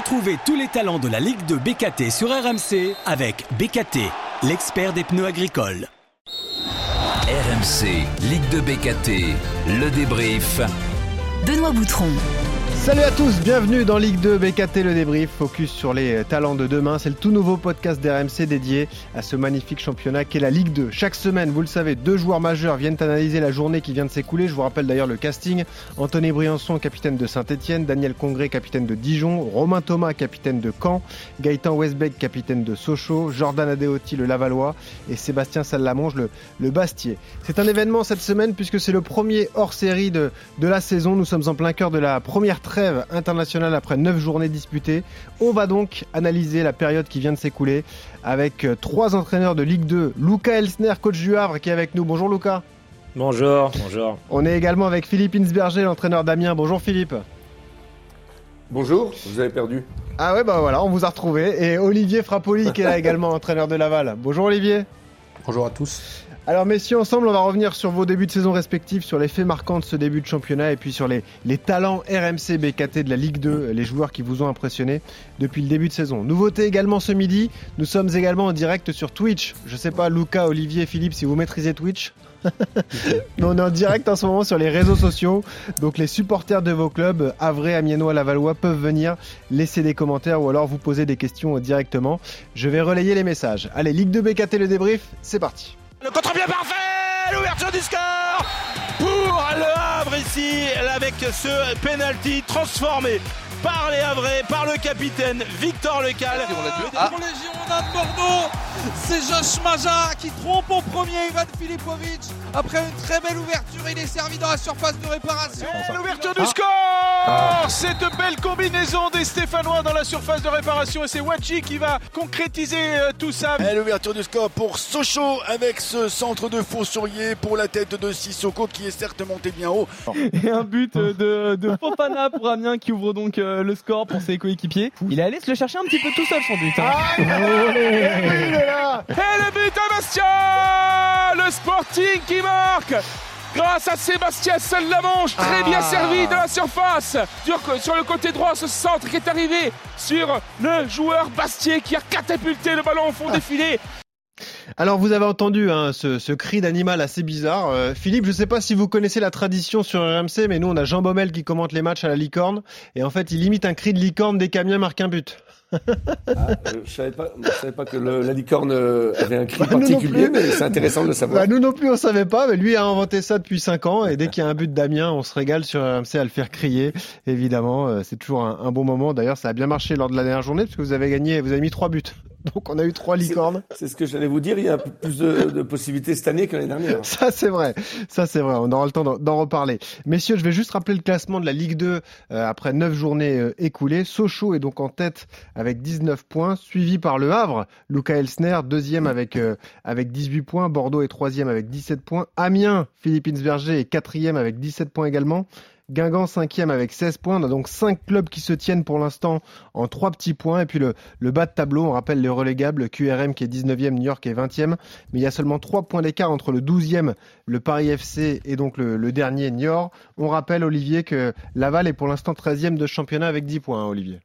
Retrouvez tous les talents de la Ligue de BKT sur RMC avec BKT, l'expert des pneus agricoles. RMC, Ligue de BKT, le débrief. Benoît Boutron. Salut à tous, bienvenue dans Ligue 2 BKT le débrief, focus sur les talents de demain. C'est le tout nouveau podcast d'RMC dédié à ce magnifique championnat qu'est la Ligue 2. Chaque semaine, vous le savez, deux joueurs majeurs viennent analyser la journée qui vient de s'écouler. Je vous rappelle d'ailleurs le casting. Anthony Briançon, capitaine de Saint-Etienne, Daniel Congré, capitaine de Dijon, Romain Thomas, capitaine de Caen, Gaëtan Westbeck, capitaine de Sochaux, Jordan Adeoti, le Lavallois et Sébastien Salamonge, le, le Bastier. C'est un événement cette semaine puisque c'est le premier hors-série de, de la saison. Nous sommes en plein cœur de la première trêve internationale après 9 journées disputées. On va donc analyser la période qui vient de s'écouler avec euh, trois entraîneurs de Ligue 2. Lucas Elsner, coach du Havre, qui est avec nous. Bonjour Lucas. Bonjour, bonjour. On est également avec Philippe Insberger, l'entraîneur d'Amiens. Bonjour Philippe. Bonjour, vous avez perdu. Ah ouais, bah voilà, on vous a retrouvé. Et Olivier Frappoli qui est là également, entraîneur de Laval. Bonjour Olivier. Bonjour à tous. Alors messieurs, ensemble, on va revenir sur vos débuts de saison respectifs, sur les faits marquants de ce début de championnat et puis sur les, talents RMC BKT de la Ligue 2, les joueurs qui vous ont impressionné depuis le début de saison. Nouveauté également ce midi, nous sommes également en direct sur Twitch. Je sais pas, Lucas, Olivier, Philippe, si vous maîtrisez Twitch. on est en direct en ce moment sur les réseaux sociaux. Donc les supporters de vos clubs, Avray, Amiénois, Lavallois, peuvent venir laisser des commentaires ou alors vous poser des questions directement. Je vais relayer les messages. Allez, Ligue 2 BKT le débrief, c'est parti. Le contre-pied parfait L'ouverture du score Pour le Havre ici, avec ce penalty transformé par les Havrais, par le capitaine Victor Lecal. Ah. Pour les Girondins de Bordeaux, c'est Josh Maja qui trompe en premier Ivan Filipovic. Après une très belle ouverture, il est servi dans la surface de réparation. L'ouverture du score Cette belle combinaison des Stéphanois dans la surface de réparation et c'est Wachi qui va concrétiser euh, tout ça. L'ouverture du score pour Sochaux avec ce centre de Faux-Sourier pour la tête de Sissoko qui est certes monté bien haut. Et un but de, de Fofana pour Amiens qui ouvre donc euh, le score pour ses coéquipiers. Il est allé se le chercher un petit peu tout seul son but. hein. Ah, il est là Et le but à Bastia Le Sporting qui marque Grâce à Sébastien seul la manche, très bien servi de la surface. Sur, sur le côté droit, ce centre qui est arrivé sur le joueur Bastier qui a catapulté le ballon au fond des filets. Alors vous avez entendu hein, ce, ce cri d'animal assez bizarre. Euh, Philippe, je sais pas si vous connaissez la tradition sur RMC, mais nous on a Jean Baumel qui commente les matchs à la licorne, et en fait il imite un cri de licorne dès qu'Amiens marque un but. Ah, euh, je savais pas, je savais pas que le- la licorne euh, avait un cri Bah, particulier, mais c'est intéressant de le savoir. Bah, nous non plus on savait pas, mais lui a inventé ça depuis 5 ans, et dès qu'il y a un but d'Amiens, on se régale sur RMC à le faire crier. Évidemment, euh, c'est toujours un, un bon moment. D'ailleurs, ça a bien marché lors de la dernière journée, parce que vous avez gagné, vous avez mis trois buts. Donc on a eu trois licornes. C'est ce que j'allais vous dire. Il y a plus de, de possibilités cette année que l'année dernière. Ça c'est vrai, ça c'est vrai, on aura le temps d'en- reparler. Messieurs, je vais juste rappeler le classement de la Ligue 2 euh, après 9 journées euh, écoulées. Sochaux est donc en tête avec 19 points, suivi par Le Havre, Luca Elsner, deuxième avec, euh, avec 18 points, Bordeaux est troisième avec 17 points, Amiens, Philippe Insberger est quatrième avec 17 points également. Guingamp cinquième avec 16 points. On a donc cinq clubs qui se tiennent pour l'instant en trois petits points. Et puis le, bas de tableau, on rappelle les relégables, QRM qui est 19e, New York est 20e. Mais il y a seulement trois points d'écart entre le 12e, le Paris FC, et donc le, le dernier, Niort. On rappelle, Olivier, que Laval est pour l'instant 13e de championnat avec 10 points, hein, Olivier.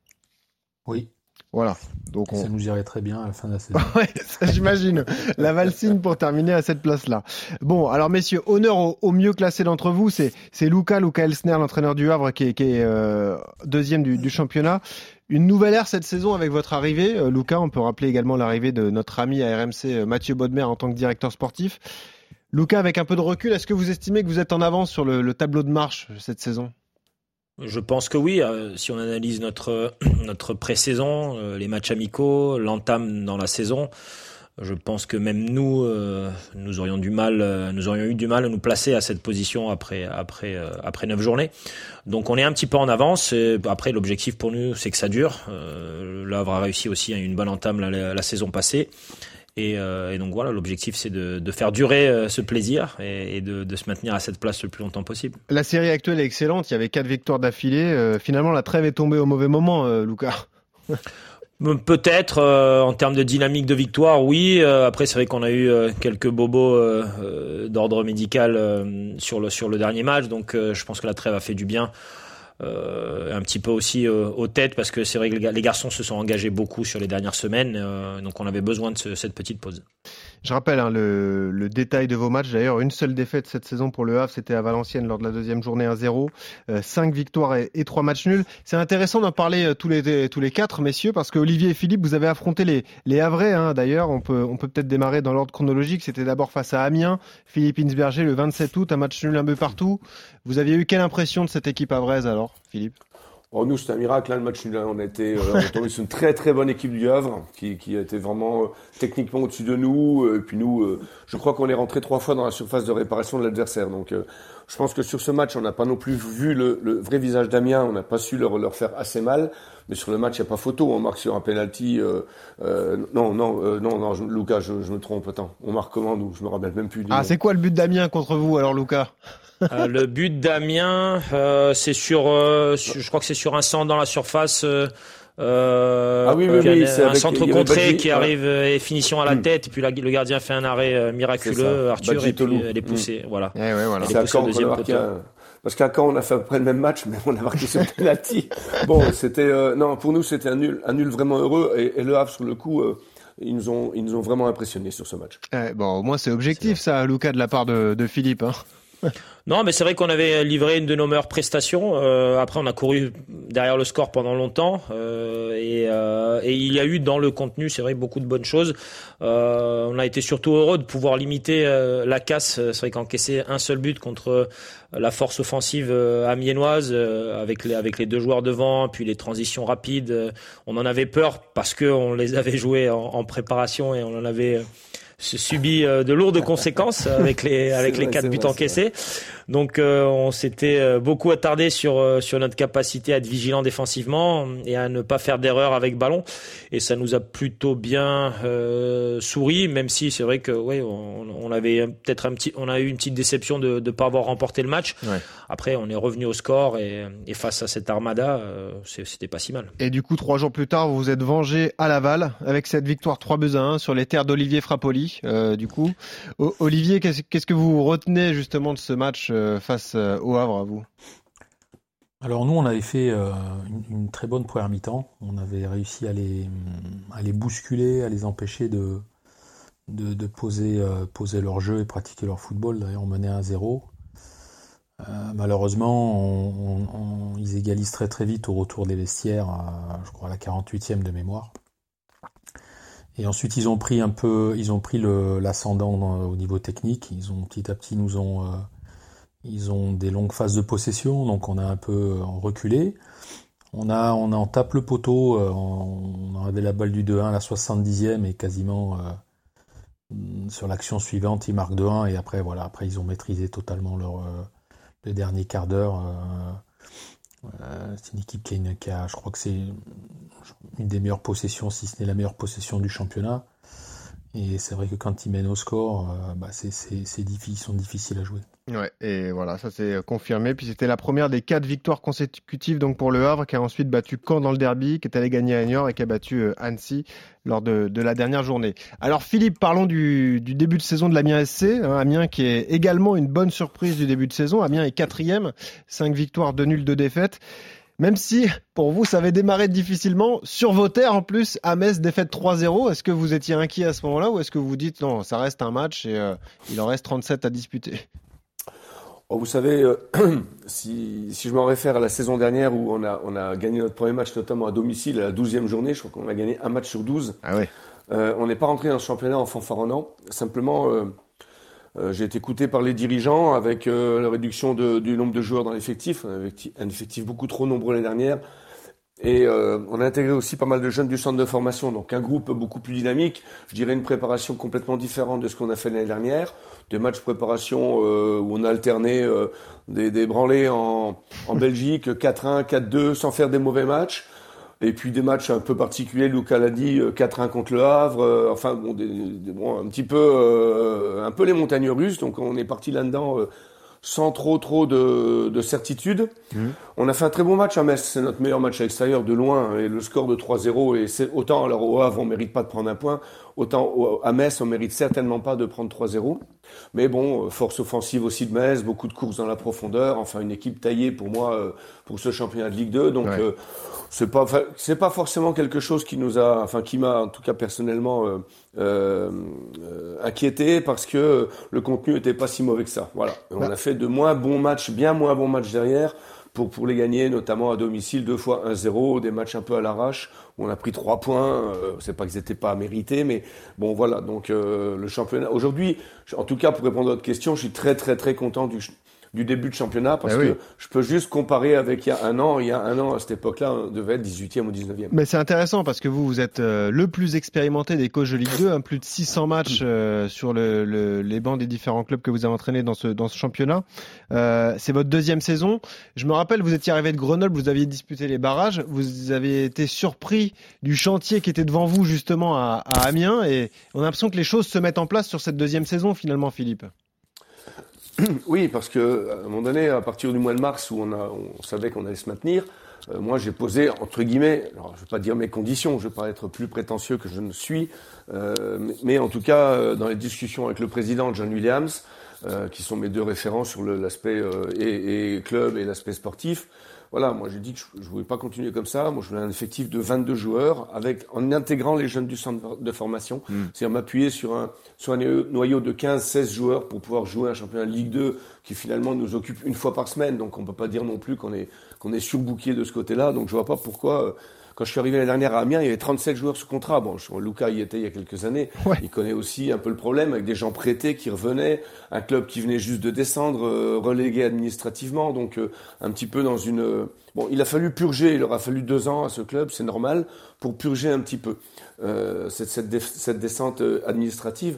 Oui, Voilà. Donc on... ça nous irait très bien à la fin de la saison. Ouais, j'imagine. La valsine pour terminer à cette place-là. Bon, alors messieurs, honneur au, au mieux classé d'entre vous, c'est c'est Luca, Luca Elsner, l'entraîneur du Havre, qui est, qui est euh, deuxième du, du championnat. Une nouvelle ère cette saison avec votre arrivée, euh, Luca. On peut rappeler également l'arrivée de notre ami à RMC, euh, Mathieu Bodmer, en tant que directeur sportif. Luca, avec un peu de recul, est-ce que vous estimez que vous êtes en avance sur le, le tableau de marche cette saison? Je pense que oui. euh, si on analyse notre notre pré-saison, euh, les matchs amicaux, l'entame dans la saison, je pense que même nous, euh, nous aurions du mal, euh, nous aurions eu du mal à nous placer à cette position après après euh, après neuf journées. Donc on est un petit peu en avance. Et après l'objectif pour nous, c'est que ça dure. Euh, a réussi aussi à une bonne entame la saison passée. Et, euh, et donc voilà, l'objectif c'est de, de faire durer euh, ce plaisir et, et de, de se maintenir à cette place le plus longtemps possible. La série actuelle est excellente. Il y avait quatre victoires d'affilée. Euh, finalement, la trêve est tombée au mauvais moment, euh, Luca. Peut-être euh, en termes de dynamique de victoire, oui. Euh, après, c'est vrai qu'on a eu euh, quelques bobos euh, euh, d'ordre médical euh, sur le sur le dernier match, donc euh, je pense que la trêve a fait du bien un petit peu aussi aux têtes parce que c'est vrai que les garçons se sont engagés beaucoup sur les dernières semaines, donc on avait besoin de cette petite pause. Je rappelle hein, le, détail de vos matchs. D'ailleurs, une seule défaite cette saison pour le Havre, c'était à Valenciennes lors de la deuxième journée 1-0. Euh, cinq victoires et, trois matchs nuls. C'est intéressant d'en parler euh, tous les tous les quatre, messieurs, parce que Olivier et Philippe, vous avez affronté les les Havrais. Hein, D'ailleurs, on peut on peut peut-être démarrer dans l'ordre chronologique. C'était d'abord face à Amiens, Philippe Insberger le 27 août, un match nul un peu partout. Vous aviez eu quelle impression de cette équipe havraise alors, Philippe? Oh, nous, c'était un miracle, hein, le match nul. On a été, euh, sur une très très bonne équipe du Havre, qui, qui a été vraiment euh, techniquement au-dessus de nous. Euh, et puis nous, je crois qu'on est rentré trois fois dans la surface de réparation de l'adversaire. Donc, je pense que sur ce match, on n'a pas non plus vu le, le vrai visage d'Amiens. On n'a pas su leur, leur faire assez mal. Mais sur le match, il n'y a pas photo. On marque sur un penalty. non, non, non, non, Lucas, je, je, me trompe. Attends, on marque comment nous? Je me rappelle même plus. ah, c'est quoi le but d'Amiens contre vous alors, Lucas? Euh, le but d'Amiens, euh, c'est sur, euh, je crois que c'est sur un centre dans la surface. Euh, ah oui, oui, oui, un, un centre contré qui arrive et finition à la hmm. tête et puis la, le gardien fait un arrêt miraculeux Arthur et puis elle est poussée hmm. voilà, eh ouais, voilà. c'est à parce qu'à Caen on a fait après le même match mais on a marqué ce penalty. Bon c'était non pour nous c'était un nul un nul vraiment heureux. Et, et le Havre sur le coup ils nous ont ils nous ont vraiment impressionnés sur ce match. Eh, bon au moins c'est objectif ça Lucas de la part de, de Philippe hein. Non, mais c'est vrai qu'on avait livré une de nos meilleures prestations. Euh, après, on a couru derrière le score pendant longtemps. Euh, et, euh, et, il y a eu dans le contenu, c'est vrai, beaucoup de bonnes choses. Euh, on a été surtout heureux de pouvoir limiter euh, la casse. C'est vrai qu'encaisser un seul but contre la force offensive amiénoise, avec, les, avec les deux joueurs devant, puis les transitions rapides, on en avait peur parce qu'on les avait joués en, en préparation et on en avait subi euh, de lourdes conséquences avec les avec les quatre buts encaissés. Donc euh, on s'était euh, beaucoup attardé sur sur notre capacité à être vigilant défensivement et à ne pas faire d'erreur avec ballon. Et ça nous a plutôt bien souri, même si c'est vrai que ouais on, on avait peut-être un petit on a eu une petite déception de ne pas avoir remporté le match. Après on est revenu au score et, et face à cette armada c'était pas si mal. Et du coup trois jours plus tard vous vous êtes vengé à Laval avec cette victoire 3 buts à 1 sur les terres d'Olivier Frappoli. Euh, du coup. Olivier, qu'est-ce que vous retenez justement de ce match euh, face euh, au Havre à vous? Alors nous, on avait fait une, très bonne première mi-temps. On avait réussi à les, bousculer, à les empêcher de, poser, leur jeu et pratiquer leur football. D'ailleurs, on menait à 0. malheureusement, ils égalisent très très vite au retour des vestiaires, je crois à la 48e de mémoire. Et ensuite, ils ont pris un peu, ils ont pris l'ascendant au niveau technique. Ils ont petit à petit nous ont, euh, ils ont des longues phases de possession, donc on a un peu reculé. On a, on a, tape le poteau, euh, on avait la balle du 2-1 à la 70e et quasiment euh, sur l'action suivante, ils marquent 2-1 et après voilà, après ils ont maîtrisé totalement le dernier quart d'heure. c'est une équipe qui a, je crois que c'est une des meilleures possessions, si ce n'est la meilleure possession du championnat. Et c'est vrai que quand ils mènent au score, euh, bah c'est, ils sont difficiles à jouer. Ouais, et voilà, ça c'est confirmé. Puis c'était la première des quatre victoires consécutives donc pour le Havre, qui a ensuite battu Caen dans le derby, qui est allé gagner à Niort et qui a battu euh, Annecy lors de, la dernière journée. Alors Philippe, parlons du, du début de saison de l'Amiens SC. Hein, Amiens qui est également une bonne surprise du début de saison. Amiens est quatrième, cinq victoires, deux nuls, deux défaites. Même si, pour vous, ça avait démarré difficilement, sur vos terres en plus, à Metz, défaite 3-0, est-ce que vous étiez inquiet à ce moment-là ou est-ce que vous dites non, ça reste un match et euh, il en reste 37 à disputer? Oh, Vous savez, euh, si, si, je m'en réfère à la saison dernière où on a, on a gagné notre premier match, notamment à domicile, à la 12e journée, je crois qu'on a gagné un match sur 12. Ah oui. Euh, on n'est pas rentré dans le championnat en fanfaronnant. Simplement, euh, j'ai été écouté par les dirigeants avec euh, la réduction du nombre de joueurs dans l'effectif, un effectif beaucoup trop nombreux l'année dernière. Et euh, on a intégré aussi pas mal de jeunes du centre de formation, donc un groupe beaucoup plus dynamique. Je dirais une préparation complètement différente de ce qu'on a fait l'année dernière. Des matchs préparation où on a alterné des, branlés en Belgique, 4-1, 4-2, sans faire des mauvais matchs. Et puis des matchs un peu particuliers, Lucas l'a dit, 4-1 euh, contre le Havre, euh, enfin bon, des, bon, un petit peu, euh, un peu les montagnes russes. Donc on est parti là-dedans sans trop trop de, de certitude. Mhm. On a fait un très bon match à Metz, c'est notre meilleur match à l'extérieur de loin, et le score de 3-0, et c'est autant alors au Havre on mérite pas de prendre un point, autant au- à Metz on mérite certainement pas de prendre 3-0. Mais bon, euh, force offensive aussi de Metz, beaucoup de courses dans la profondeur, enfin une équipe taillée pour moi euh, pour ce championnat de Ligue 2, donc Ouais. euh, c'est pas c'est pas forcément quelque chose qui nous a enfin qui m'a en tout cas personnellement euh, inquiété parce que le contenu était pas si mauvais que ça. Voilà. On Bah. a fait de moins bons matchs, bien moins bons matchs derrière pour pour les gagner, notamment à domicile deux fois 1-0, des matchs un peu à l'arrache où on a pris trois points. Euh, c'est pas qu'ils étaient pas mérités, mais bon voilà. Donc euh, le championnat aujourd'hui, en tout cas pour répondre à votre question, je suis très très très content du du début de championnat parce oui. que je peux juste comparer avec il y a un an. Il y a un an, à cette époque-là, on devait être 18e ou 19e. Mais c'est intéressant parce que vous, vous êtes euh, le plus expérimenté des coachs de Ligue 2, hein, plus de 600 matchs euh, sur le, le- les bancs des différents clubs que vous avez entraînés dans ce, dans ce championnat. Euh, c'est votre deuxième saison. Je me rappelle, vous étiez arrivé de Grenoble, vous aviez disputé les barrages, vous avez été surpris du chantier qui était devant vous justement à, à Amiens et on a l'impression que les choses se mettent en place sur cette deuxième saison finalement, Philippe. Oui, parce que à un moment donné, à partir du mois de mars où on, savait qu'on allait se maintenir, euh, moi j'ai posé entre guillemets, alors je ne vais pas dire mes conditions, je ne vais pas être plus prétentieux que je ne suis, euh, mais, en tout cas euh, dans les discussions avec le président John Williams, qui sont mes deux référents sur l'aspect et club et l'aspect sportif. Voilà, moi j'ai dit que je ne voulais pas continuer comme ça. Moi je voulais un effectif de 22 joueurs avec en intégrant les jeunes du centre de formation, c'est-à-dire m'appuyer sur un sur un noyau- de 15-16 joueurs pour pouvoir jouer un championnat de Ligue 2 qui finalement nous occupe une fois par semaine. Donc on peut pas dire non plus qu'on est qu'on est surbooké de ce côté-là. Donc je vois pas pourquoi. Quand je suis arrivé l'année dernière à Amiens, il y avait 37 joueurs sous contrat. Bon, je- Lucas y était il y a quelques années. Ouais. Il connaît aussi un peu le problème avec des gens prêtés qui revenaient, un club qui venait juste de descendre, euh, relégué administrativement, donc euh, un petit peu dans une. euh, Bon, il a fallu purger. Il aura fallu deux ans à ce club, c'est normal, pour purger un petit peu euh, cette, cette, cette descente administrative.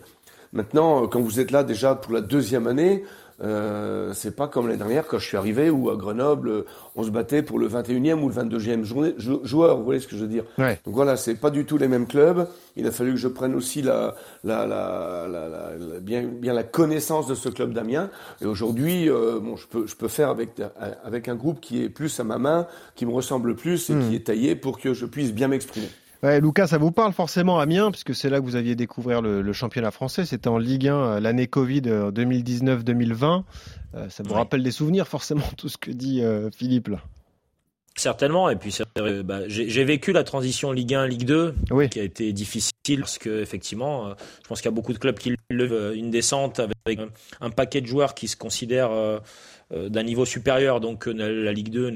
Maintenant, quand vous êtes là déjà pour la deuxième année, euh, c'est pas comme l'année dernière quand je suis arrivé où à Grenoble, on se battait pour le 21e ou le 22e journée, jou- joueur. Vous voyez ce que je veux dire Ouais. Donc voilà, c'est pas du tout les mêmes clubs. Il a fallu que je prenne aussi la, la, la, la, la- la- bien, bien la connaissance de ce club d'Amiens. Et aujourd'hui, euh, bon, je peux, je peux faire avec, avec un groupe qui est plus à ma main, qui me ressemble plus et Hmm. qui est taillé pour que je puisse bien m'exprimer. Ouais, Lucas, ça vous parle forcément Amiens, puisque c'est là que vous aviez découvert le, le championnat français. C'était en Ligue 1 euh, l'année Covid euh, 2019-2020. Euh, ça vous Ouais. rappelle des souvenirs, forcément, tout ce que dit euh, Philippe là? Certainement, et puis bah, j'ai vécu la transition Ligue 1 Ligue 2 Oui. qui a été difficile parce que effectivement, euh, je pense qu'il y a beaucoup de clubs qui lèvent euh, une descente avec un, un paquet de joueurs qui se considèrent euh, euh, d'un niveau supérieur, donc euh, la Ligue 2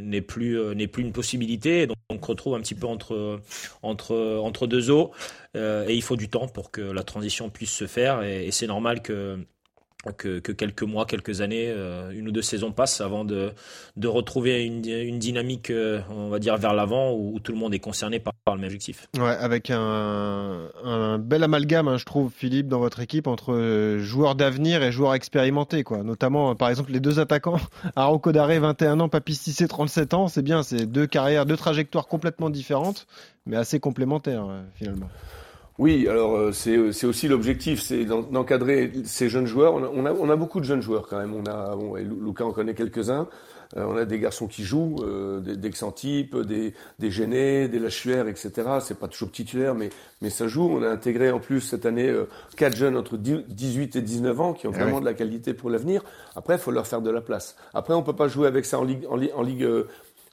n'est plus euh, plus une possibilité, donc on se retrouve un petit peu entre entre entre deux eaux, euh, et il faut du temps pour que la transition puisse se faire, et c'est normal que que, que quelques mois, quelques années, euh, une ou deux saisons passent avant de, retrouver une, dynamique, euh, on va dire, vers l'avant où, tout le monde est concerné par, le même objectif. Ouais, avec un, bel amalgame, hein, je trouve, Philippe, dans votre équipe, entre euh, joueurs d'avenir et joueurs expérimentés. Quoi. Notamment, par exemple, les deux attaquants, Arauco Daré, 21 ans, Papy Cissé, 37 ans. C'est bien, c'est deux carrières, deux trajectoires complètement différentes, mais assez complémentaires, finalement. Oui, alors euh, c'est c'est aussi l'objectif, c'est d'en- d'encadrer ces jeunes joueurs. On a, on a, on a beaucoup de jeunes joueurs quand même. On a, bon, et Lu- Lucas en connaît quelques-uns. Euh, on a des garçons qui jouent, euh, des, des Xantipes, des, des des Lachuer, etc. C'est pas toujours titulaire, mais, mais ça joue. On a intégré en plus cette année euh, quatre jeunes entre 10 18 et 19 ans qui ont Eh vraiment oui. de la qualité pour l'avenir. Après, il faut leur faire de la place. Après, on peut pas jouer avec ça en ligue, en, en ligue.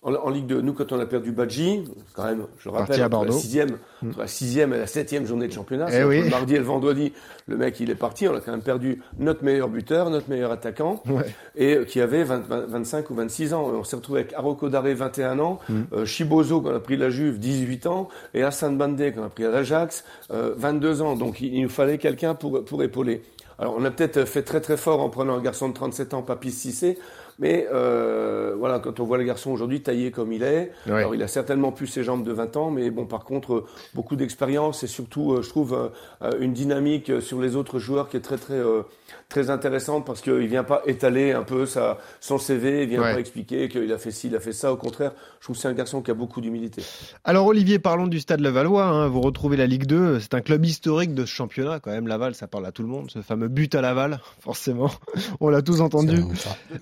Euh, en, en Ligue 2, nous, quand on a perdu Badji, quand même, je le rappelle, entre la sixième, entre la sixième et la septième journée de championnat, Eh oui. le mardi et le vendredi, le mec, il est parti, on a quand même perdu notre meilleur buteur, notre meilleur attaquant, Ouais. et euh, qui avait 20, 20, 25 ou 26 ans. On s'est retrouvé avec Aroko Daré, 21 ans, Mm. euh, Chibozo, qu'on a pris de la Juve, 18 ans, et Hassan Bandé, qu'on a pris à l'Ajax, euh, 22 ans. Donc, il, il nous fallait quelqu'un pour, pour épauler. Alors, on a peut-être fait très très fort en prenant un garçon de 37 ans, Papy Cissé, Mais euh, voilà, quand on voit le garçon aujourd'hui taillé comme il est, Ouais. alors il a certainement plus ses jambes de 20 ans, mais bon, par contre, euh, beaucoup d'expérience et surtout, euh, je trouve, euh, une dynamique sur les autres joueurs qui est très très euh, très intéressante parce qu'il vient pas étaler un peu sa, son CV, il vient Ouais. pas expliquer qu'il a fait ci, il a fait ça. Au contraire, je trouve que c'est un garçon qui a beaucoup d'humilité. Alors Olivier, parlons du Stade Levallois. hein. Vous retrouvez la Ligue 2. C'est un club historique de ce championnat quand même. Laval, ça parle à tout le monde. Ce fameux but à Laval, forcément. On l'a tous entendu.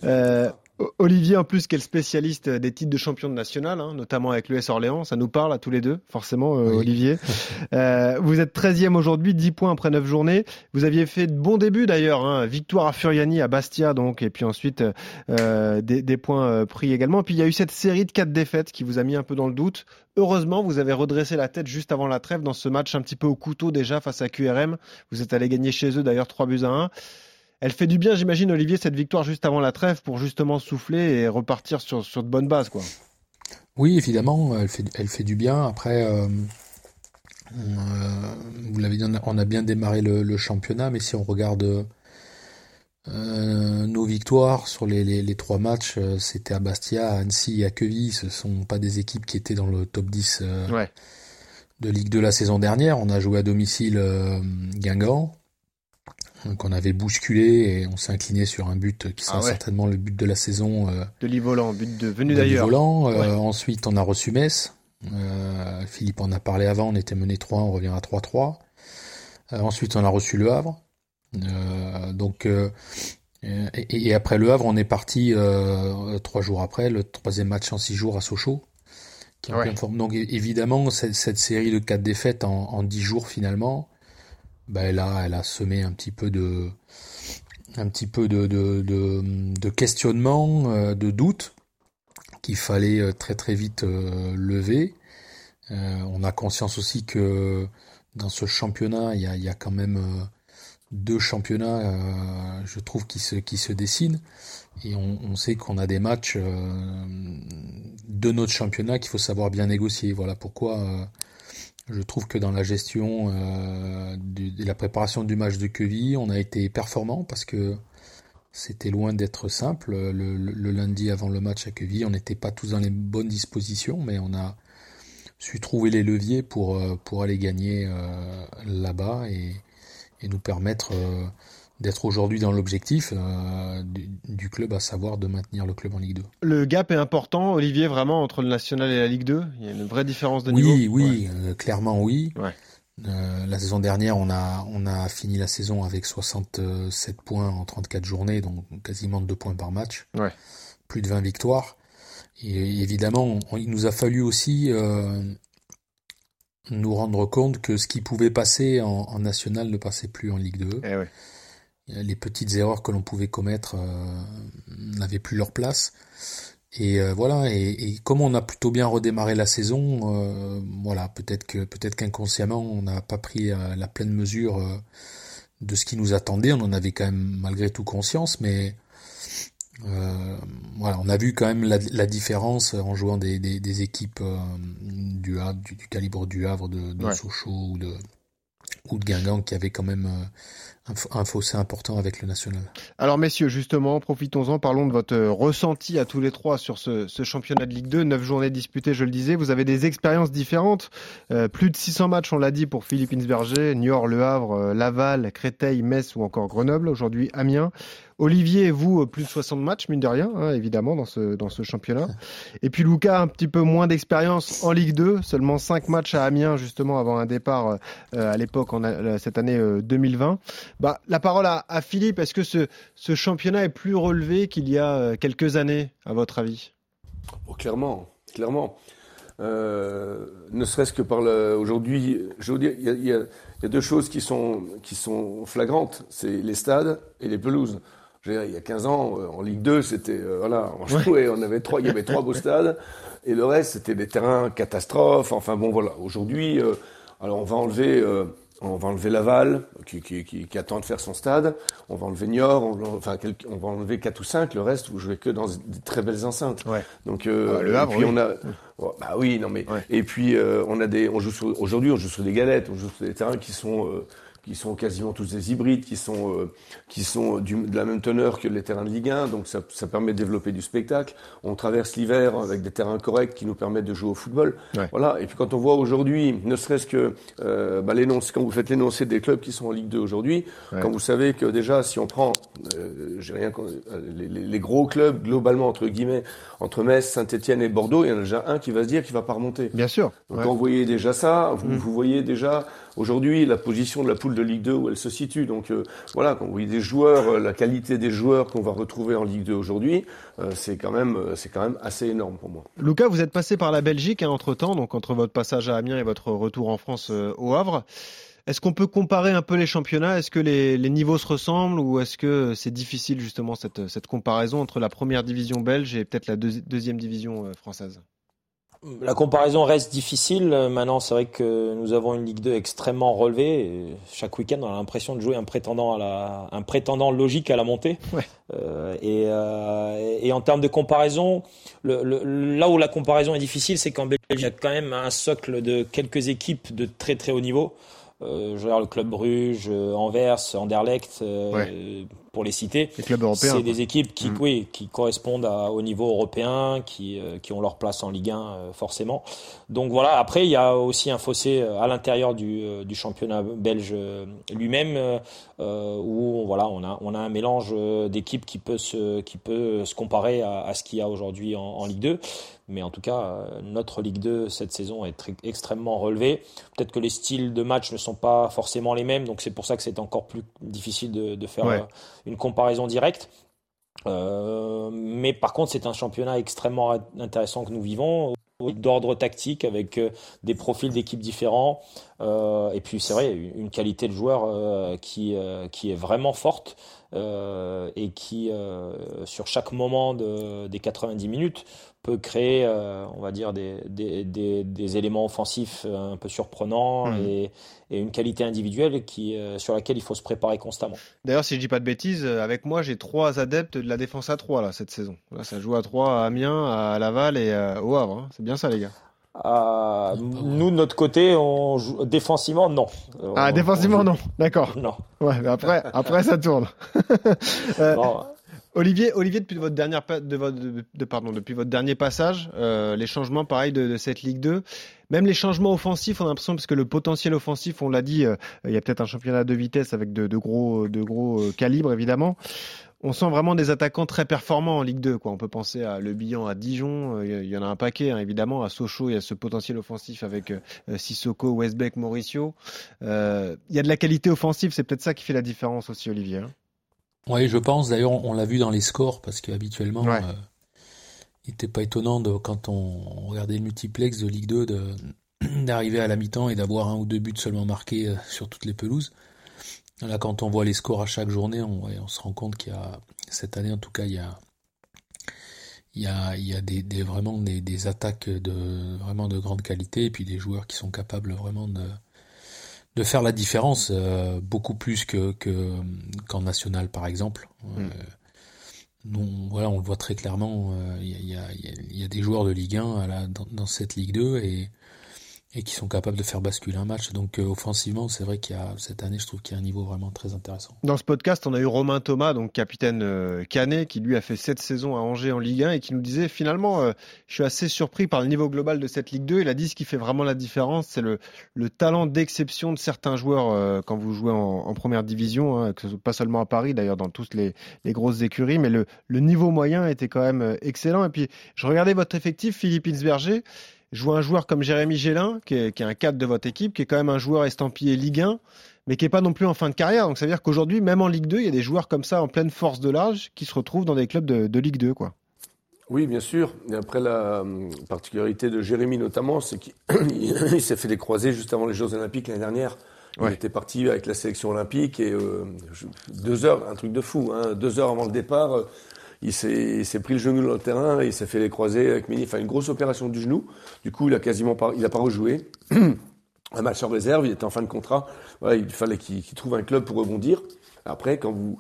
Euh, Olivier, en plus, quel spécialiste des titres de champion de national, hein, notamment avec l'US Orléans, ça nous parle à tous les deux, forcément, euh, Oui. Olivier. Euh, vous êtes 13e aujourd'hui, 10 points après 9 journées. Vous aviez fait de bons débuts d'ailleurs, hein, victoire à Furiani, à Bastia, donc, et puis ensuite euh, des, des points euh, pris également. Puis il y a eu cette série de 4 défaites qui vous a mis un peu dans le doute. Heureusement, vous avez redressé la tête juste avant la trêve dans ce match un petit peu au couteau déjà face à QRM. Vous êtes allé gagner chez eux d'ailleurs 3 buts à 1. Elle fait du bien, j'imagine, Olivier, cette victoire juste avant la trêve pour justement souffler et repartir sur, sur de bonnes bases, quoi. Oui, évidemment, elle fait, elle fait du bien. Après, euh, euh, vous l'avez dit, on a, bien démarré le, le championnat, mais si on regarde euh, nos victoires sur les, les, les trois matchs, c'était à Bastia, à Annecy et à Quevilly. Ce sont pas des équipes qui étaient dans le top 10 euh, Ouais. de Ligue 2 la saison dernière. On a joué à domicile Guingamp, qu'on avait bousculé et on s'est incliné sur un but qui sera Ah ouais. certainement le but de la saison. euh, De Livolan, but de venu de d'ailleurs. Euh. Ensuite, on a reçu Metz. Euh, Philippe en a parlé avant, on était mené 3, on revient à 3-3. Euh, ensuite, on a reçu Le Havre. Donc, et, et après Le Havre, on est parti trois jours après, le troisième match en six jours à Sochaux. Qui en forme. Donc, évidemment, cette, cette série de quatre défaites en, en dix jours finalement, bah, elle a, elle a semé un petit peu de, un petit peu de, de, de, questionnement, euh, de doute qu'il fallait euh, très très vite euh, lever. On a conscience aussi que dans ce championnat, il y a, y a quand même deux championnats, je trouve, qui se, qui se dessinent. Et on, on sait qu'on a des matchs de notre championnat qu'il faut savoir bien négocier. Voilà pourquoi je trouve que dans la gestion euh, la préparation du match de Quevilly, on a été performant parce que c'était loin d'être simple. Le, le- le lundi avant le match à Quevilly, on n'était pas tous dans les bonnes dispositions, mais on a su trouver les leviers pour, euh, pour aller gagner euh, là-bas et, et nous permettre euh, d'être aujourd'hui dans l'objectif euh, du, du club, à savoir de maintenir le club en Ligue 2. Le gap est important, Olivier, vraiment, entre le national et la Ligue 2. Il y a une vraie différence de Oui, niveau? oui, euh, clairement oui. Ouais. Euh, la saison dernière, on a, on a fini la saison avec 67 points en 34 journées, donc quasiment 2 points par match. Ouais. Plus de 20 victoires. Et évidemment, on- il nous a fallu aussi nous rendre compte que ce qui pouvait passer en, en national ne passait plus en Ligue 2. Eh ouais. Les petites erreurs que l'on pouvait commettre euh, n'avaient plus leur place. Et euh, voilà. Et, et comme on a plutôt bien redémarré la saison, euh, voilà, peut-être que peut-être qu'inconsciemment on n'a pas pris euh, la pleine mesure de ce qui nous attendait. On en avait quand même malgré tout conscience, mais voilà, on a vu quand même la, la différence en jouant des, des, des équipes du, Havre- du, du calibre du Havre, de, de Ouais. Sochaux ou de ou de Guingamp qui avait quand même un, fo- un fossé important avec le national. Alors, messieurs, justement, profitons-en, parlons de votre euh, ressenti à tous les trois sur ce, ce championnat de Ligue 2. Neuf journées disputées, je le disais. Vous avez des expériences différentes. Euh, plus de 600 matchs, on l'a dit, pour Philippe Insberger, Niort, Le Havre, euh, Laval, Créteil, Metz ou encore Grenoble. Aujourd'hui, Amiens. Olivier vous, euh, plus de 60 matchs, mine de rien, hein, évidemment, dans ce, dans ce championnat. Et puis Lucas, un petit peu moins d'expérience en Ligue 2, seulement 5 matchs à Amiens, justement, avant un départ euh, à l'époque, en a- cette année euh, 2020. Bah, la parole à, Philippe. Est-ce que ce, ce championnat est plus relevé qu'il y a euh, quelques années, à votre avis? Oh, clairement, clairement. Euh, ne serait-ce que par le, aujourd'hui, je veux dire, il y a, y a deux choses qui sont, qui sont flagrantes. C'est les stades et les pelouses. Dire, il y a 15 ans, euh, en Ligue 2, c'était, euh, voilà, on jouait, on avait trois, il y avait trois beaux stades. Et le reste, c'était des terrains catastrophes. Enfin bon, voilà. Aujourd'hui, euh, alors on va enlever, euh, on va enlever Laval, qui, qui, qui, qui attend de faire son stade. On va enlever Niort, on, va- enfin, on va enlever quatre ou cinq. Le reste, vous jouez que dans des très belles enceintes. Ouais. Donc, Ah et puis oui. on a, Oh, bah oui, non mais, Ouais. et puis on a des, on joue aujourd'hui, on joue sur des galettes, on joue sur des terrains qui sont, qui sont quasiment tous des hybrides, qui sont, euh, qui sont du, de la même teneur que les terrains de Ligue 1, donc ça, ça permet de développer du spectacle. On traverse l'hiver avec des terrains corrects qui nous permettent de jouer au football. Ouais. Voilà. Et puis quand on voit aujourd'hui, ne serait-ce que euh, bah, l'énoncé, quand vous faites l'énoncé des clubs qui sont en Ligue 2 aujourd'hui, Ouais. quand vous savez que déjà, si on prend, euh, j'ai rien, con- euh, les, gros clubs globalement entre guillemets, entre Metz, Saint-Etienne et Bordeaux, il y en a déjà un qui va se dire qu'il va pas remonter. Bien sûr. Donc Ouais. quand vous voyez déjà ça, vous, Mm. vous voyez déjà aujourd'hui la position de la poule de Ligue 2 où elle se situe. Donc euh, voilà, des joueurs, euh, la qualité des joueurs qu'on va retrouver en Ligue 2 aujourd'hui, euh, c'est quand même c'est quand même assez énorme pour moi. Lucas, vous êtes passé par la Belgique entre temps, donc entre votre passage à Amiens et votre retour en France au Havre. Est-ce qu'on peut comparer un peu les championnats? Est-ce que les, niveaux se ressemblent ou est-ce que c'est difficile justement cette, cette comparaison entre la première division belge et peut-être la deuxi- deuxième division française? La comparaison reste difficile. Maintenant, c'est vrai que nous avons une Ligue 2 extrêmement relevée. Et chaque week-end, on a l'impression de jouer un prétendant à la, un prétendant logique à la montée. Ouais. Euh, et, euh, et en termes de comparaison, le, le- là où la comparaison est difficile, c'est qu'en Belgique, il y a quand même un socle de quelques équipes de très très haut niveau. Euh, je regarde le club Bruges, euh, Anvers, Anderlecht, euh, pour les citer. C'est des équipes qui, Mm. oui, qui correspondent à- au niveau européen, qui, euh, qui ont leur place en Ligue 1 euh, forcément. Donc voilà. Après, il y a aussi un fossé euh, à l'intérieur du, du championnat belge lui-même, euh, où voilà, on a on a un mélange d'équipes qui peut se qui peut se comparer à, à ce qu'il y a aujourd'hui en, en Ligue 2. Mais en tout cas, notre Ligue 2 cette saison est très- extrêmement relevée. Peut-être que les styles de match ne sont pas forcément les mêmes, donc c'est pour ça que c'est encore plus difficile de, de faire Ouais. Une comparaison directe. Euh, mais par contre, c'est un championnat extrêmement intéressant que nous vivons, d'ordre tactique, avec euh, des profils d'équipes différents. Euh, et puis, c'est vrai, une qualité de joueur qui, est vraiment forte et qui, sur chaque moment de, des 90 minutes, peut créer, euh, on va dire, des, des, des, des éléments offensifs euh, un peu surprenants Mhm. et, et une qualité individuelle qui, euh, sur laquelle il faut se préparer constamment. D'ailleurs, si je dis pas de bêtises, avec moi, j'ai trois adeptes de la défense à 3 là, cette saison. Là, ça joue à 3 à Amiens, à Laval et euh, au Havre. hein. C'est bien ça, les gars. Euh, nous, de notre côté, on joue défensivement, non. Euh, Ah, défensivement, joue- non. D'accord. Non. Ouais, mais après, après, ça tourne. Euh, Non. Olivier, Olivier, depuis votre dernière, de votre, de, pardon, depuis votre dernier passage, euh, les changements, pareil, de, de cette Ligue 2, même les changements offensifs, on a l'impression parce que le potentiel offensif, on l'a dit, euh, il y a peut-être un championnat de vitesse avec de, de gros, de gros euh, calibres évidemment. On sent vraiment des attaquants très performants en Ligue 2. Quoi. On peut penser à Le Bihan, à Dijon. euh, Il y en a un paquet, hein, évidemment. À Sochaux, il y a ce potentiel offensif avec euh, Sissoko, Westbeck, Mauricio. Euh, il y a de la qualité offensive. C'est peut-être ça qui fait la différence aussi, Olivier. hein. Oui, je pense. D'ailleurs, on l'a vu dans les scores parce qu'habituellement, Ouais. euh, il n'était pas étonnant de, quand on regardait le multiplex de Ligue 2 de, d'arriver à la mi-temps et d'avoir un ou deux buts seulement marqués euh, sur toutes les pelouses. Là, quand on voit les scores à chaque journée, on, se rend compte qu'il y a, cette année en tout cas, il y a, il y a, il y a des, des- vraiment des, des attaques de, vraiment de grande qualité et puis des joueurs qui sont capables vraiment de, de faire la différence euh, beaucoup plus que, que qu'en national par exemple. Euh, nous, voilà, on le voit très clairement. euh, Il y, a, il y, a, y a des joueurs de Ligue 1 à la- dans, dans cette Ligue 2 et, et qui sont capables de faire basculer un match. Donc euh, offensivement, c'est vrai qu'il y a cette année, je trouve qu'il y a un niveau vraiment très intéressant. Dans ce podcast, on a eu Romain Thomas, donc capitaine euh, Canet, qui lui a fait sept saisons à Angers en Ligue 1 et qui nous disait finalement, euh, je suis assez surpris par le niveau global de cette Ligue 2. Il a dit ce qui fait vraiment la différence, c'est le, le talent d'exception de certains joueurs euh, quand vous jouez en, en première division, hein, que pas seulement à Paris, d'ailleurs dans toutes les, les grosses écuries, mais le, le niveau moyen était quand même euh, excellent. Et puis, je regardais votre effectif, Philippe Insberger. Je vois un joueur comme Jérémy Gélin, qui est, qui est un cadre de votre équipe, qui est quand même un joueur estampillé Ligue 1 mais qui est pas non plus en fin de carrière. Donc ça veut dire qu'aujourd'hui, même en Ligue 2, il y a des joueurs comme ça en pleine force de l'âge qui se retrouvent dans des clubs de, de Ligue 2, quoi. Oui, bien sûr. Et après, la hum, particularité de Jérémy notamment, c'est qu'il il s'est fait des croisés juste avant les Jeux Olympiques l'année dernière. Il Ouais. était parti avec la sélection olympique et euh, deux heures, un truc de fou, hein, deux heures avant le départ, euh, il s'est pris le genou dans le terrain et il s'est fait les croisés avec Méni, enfin une grosse opération du genou. Du coup, il a quasiment pas, il a pas rejoué. un match en réserve, il était en fin de contrat. Voilà, il fallait qu'il qu'il trouve un club pour rebondir. Après, quand vous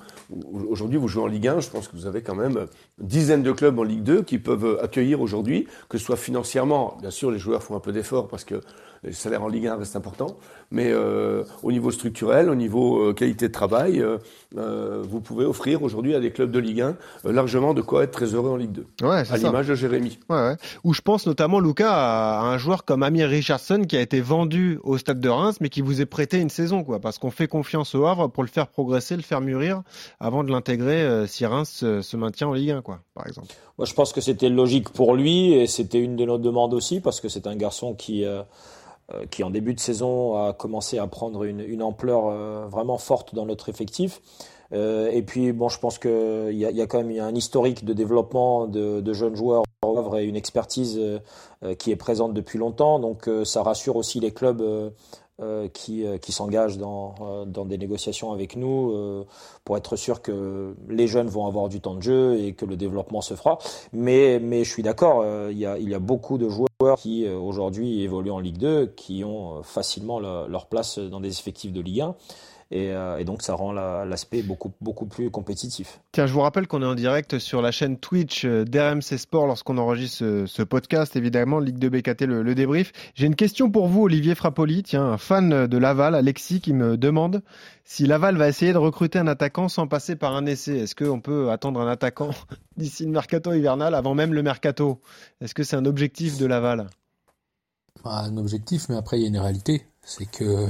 aujourd'hui vous jouez en Ligue 1, je pense que vous avez quand même une dizaine de clubs en Ligue 2 qui peuvent accueillir aujourd'hui, que ce soit financièrement. Bien sûr, les joueurs font un peu d'efforts parce que Les salaires en Ligue 1 restent importants, mais euh, au niveau structurel, au niveau euh, qualité de travail, euh, euh, vous pouvez offrir aujourd'hui à des clubs de Ligue 1 euh, largement de quoi être très heureux en Ligue 2. Ouais, c'est À l'image de Jérémy. Ouais, ouais. Où je pense notamment, Lucas, à un joueur comme Amir Richardson qui a été vendu au stade de Reims, mais qui vous est prêté une saison, quoi. Parce qu'on fait confiance au Havre pour le faire progresser, le faire mûrir, avant de l'intégrer euh, si Reims euh, se maintient en Ligue 1, quoi, par exemple. Moi, je pense que c'était logique pour lui et c'était une de nos demandes aussi parce que c'est un garçon qui, euh, qui en début de saison a commencé à prendre une, ampleur euh, vraiment forte dans notre effectif. Euh, et puis, bon, je pense qu'il y y a quand même un historique de développement de, de jeunes joueurs et une expertise euh, euh, qui est présente depuis longtemps. Donc, euh, ça rassure aussi les clubs euh, euh, qui, euh, qui s'engagent dans, euh, dans des négociations avec nous euh, pour être sûr que les jeunes vont avoir du temps de jeu et que le développement se fera. Mais, mais je suis d'accord, euh, il, y a, il y a beaucoup de joueurs qui euh, aujourd'hui évoluent en Ligue 2 qui ont euh, facilement leur place dans des effectifs de Ligue 1. Et, euh, et donc ça rend la- l'aspect beaucoup, beaucoup plus compétitif. Tiens, je vous rappelle qu'on est en direct sur la chaîne Twitch euh, d'RMC Sport lorsqu'on enregistre ce, ce podcast, évidemment, Ligue 2 BKT, le, le débrief. J'ai une question pour vous, Olivier Frappoli, tiens, un fan de Laval, Alexis, qui me demande si Laval va essayer de recruter un attaquant sans passer par un essai. Est-ce qu'on peut attendre un attaquant d'ici le mercato hivernal, avant même le mercato? Est-ce que c'est un objectif de Laval? Un objectif, mais après il y a une réalité, c'est que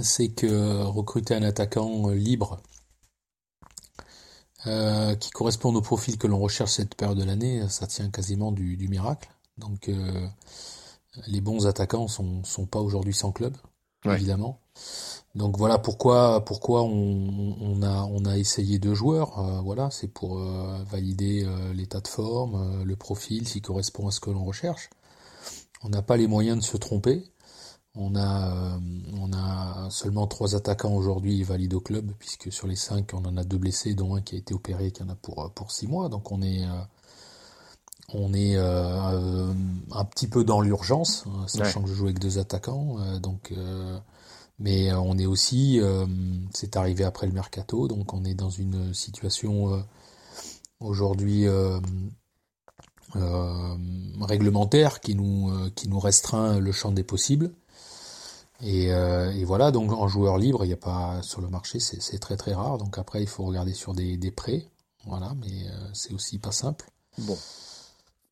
c'est que recruter un attaquant euh, libre euh, qui corresponde au profil que l'on recherche cette période de l'année, ça tient quasiment du, du miracle. Donc euh, les bons attaquants sont sont pas aujourd'hui sans club, Ouais. évidemment. Donc voilà pourquoi pourquoi on, on a on a essayé deux joueurs. euh, voilà, c'est pour euh, valider euh, l'état de forme, euh, le profil, s'il correspond à ce que l'on recherche. On n'a pas les moyens de se tromper. On a, euh, on a seulement trois attaquants aujourd'hui valides au club, puisque sur les cinq, on en a deux blessés, dont un qui a été opéré et qui en a pour, pour six mois. Donc on est, euh, euh, euh, un petit peu dans l'urgence, hein, sachant que je joue avec deux attaquants. euh, euh, mais euh, on est aussi, euh, c'est arrivé après le mercato, donc on est dans une situation euh, aujourd'hui euh, euh, réglementaire euh, qui nous restreint le champ des possibles. Et, euh, et voilà, donc en joueur libre, il n'y a pas sur le marché, c'est très très rare. Donc après, il faut regarder sur des, des prêts, voilà, mais euh, c'est aussi pas simple. Bon.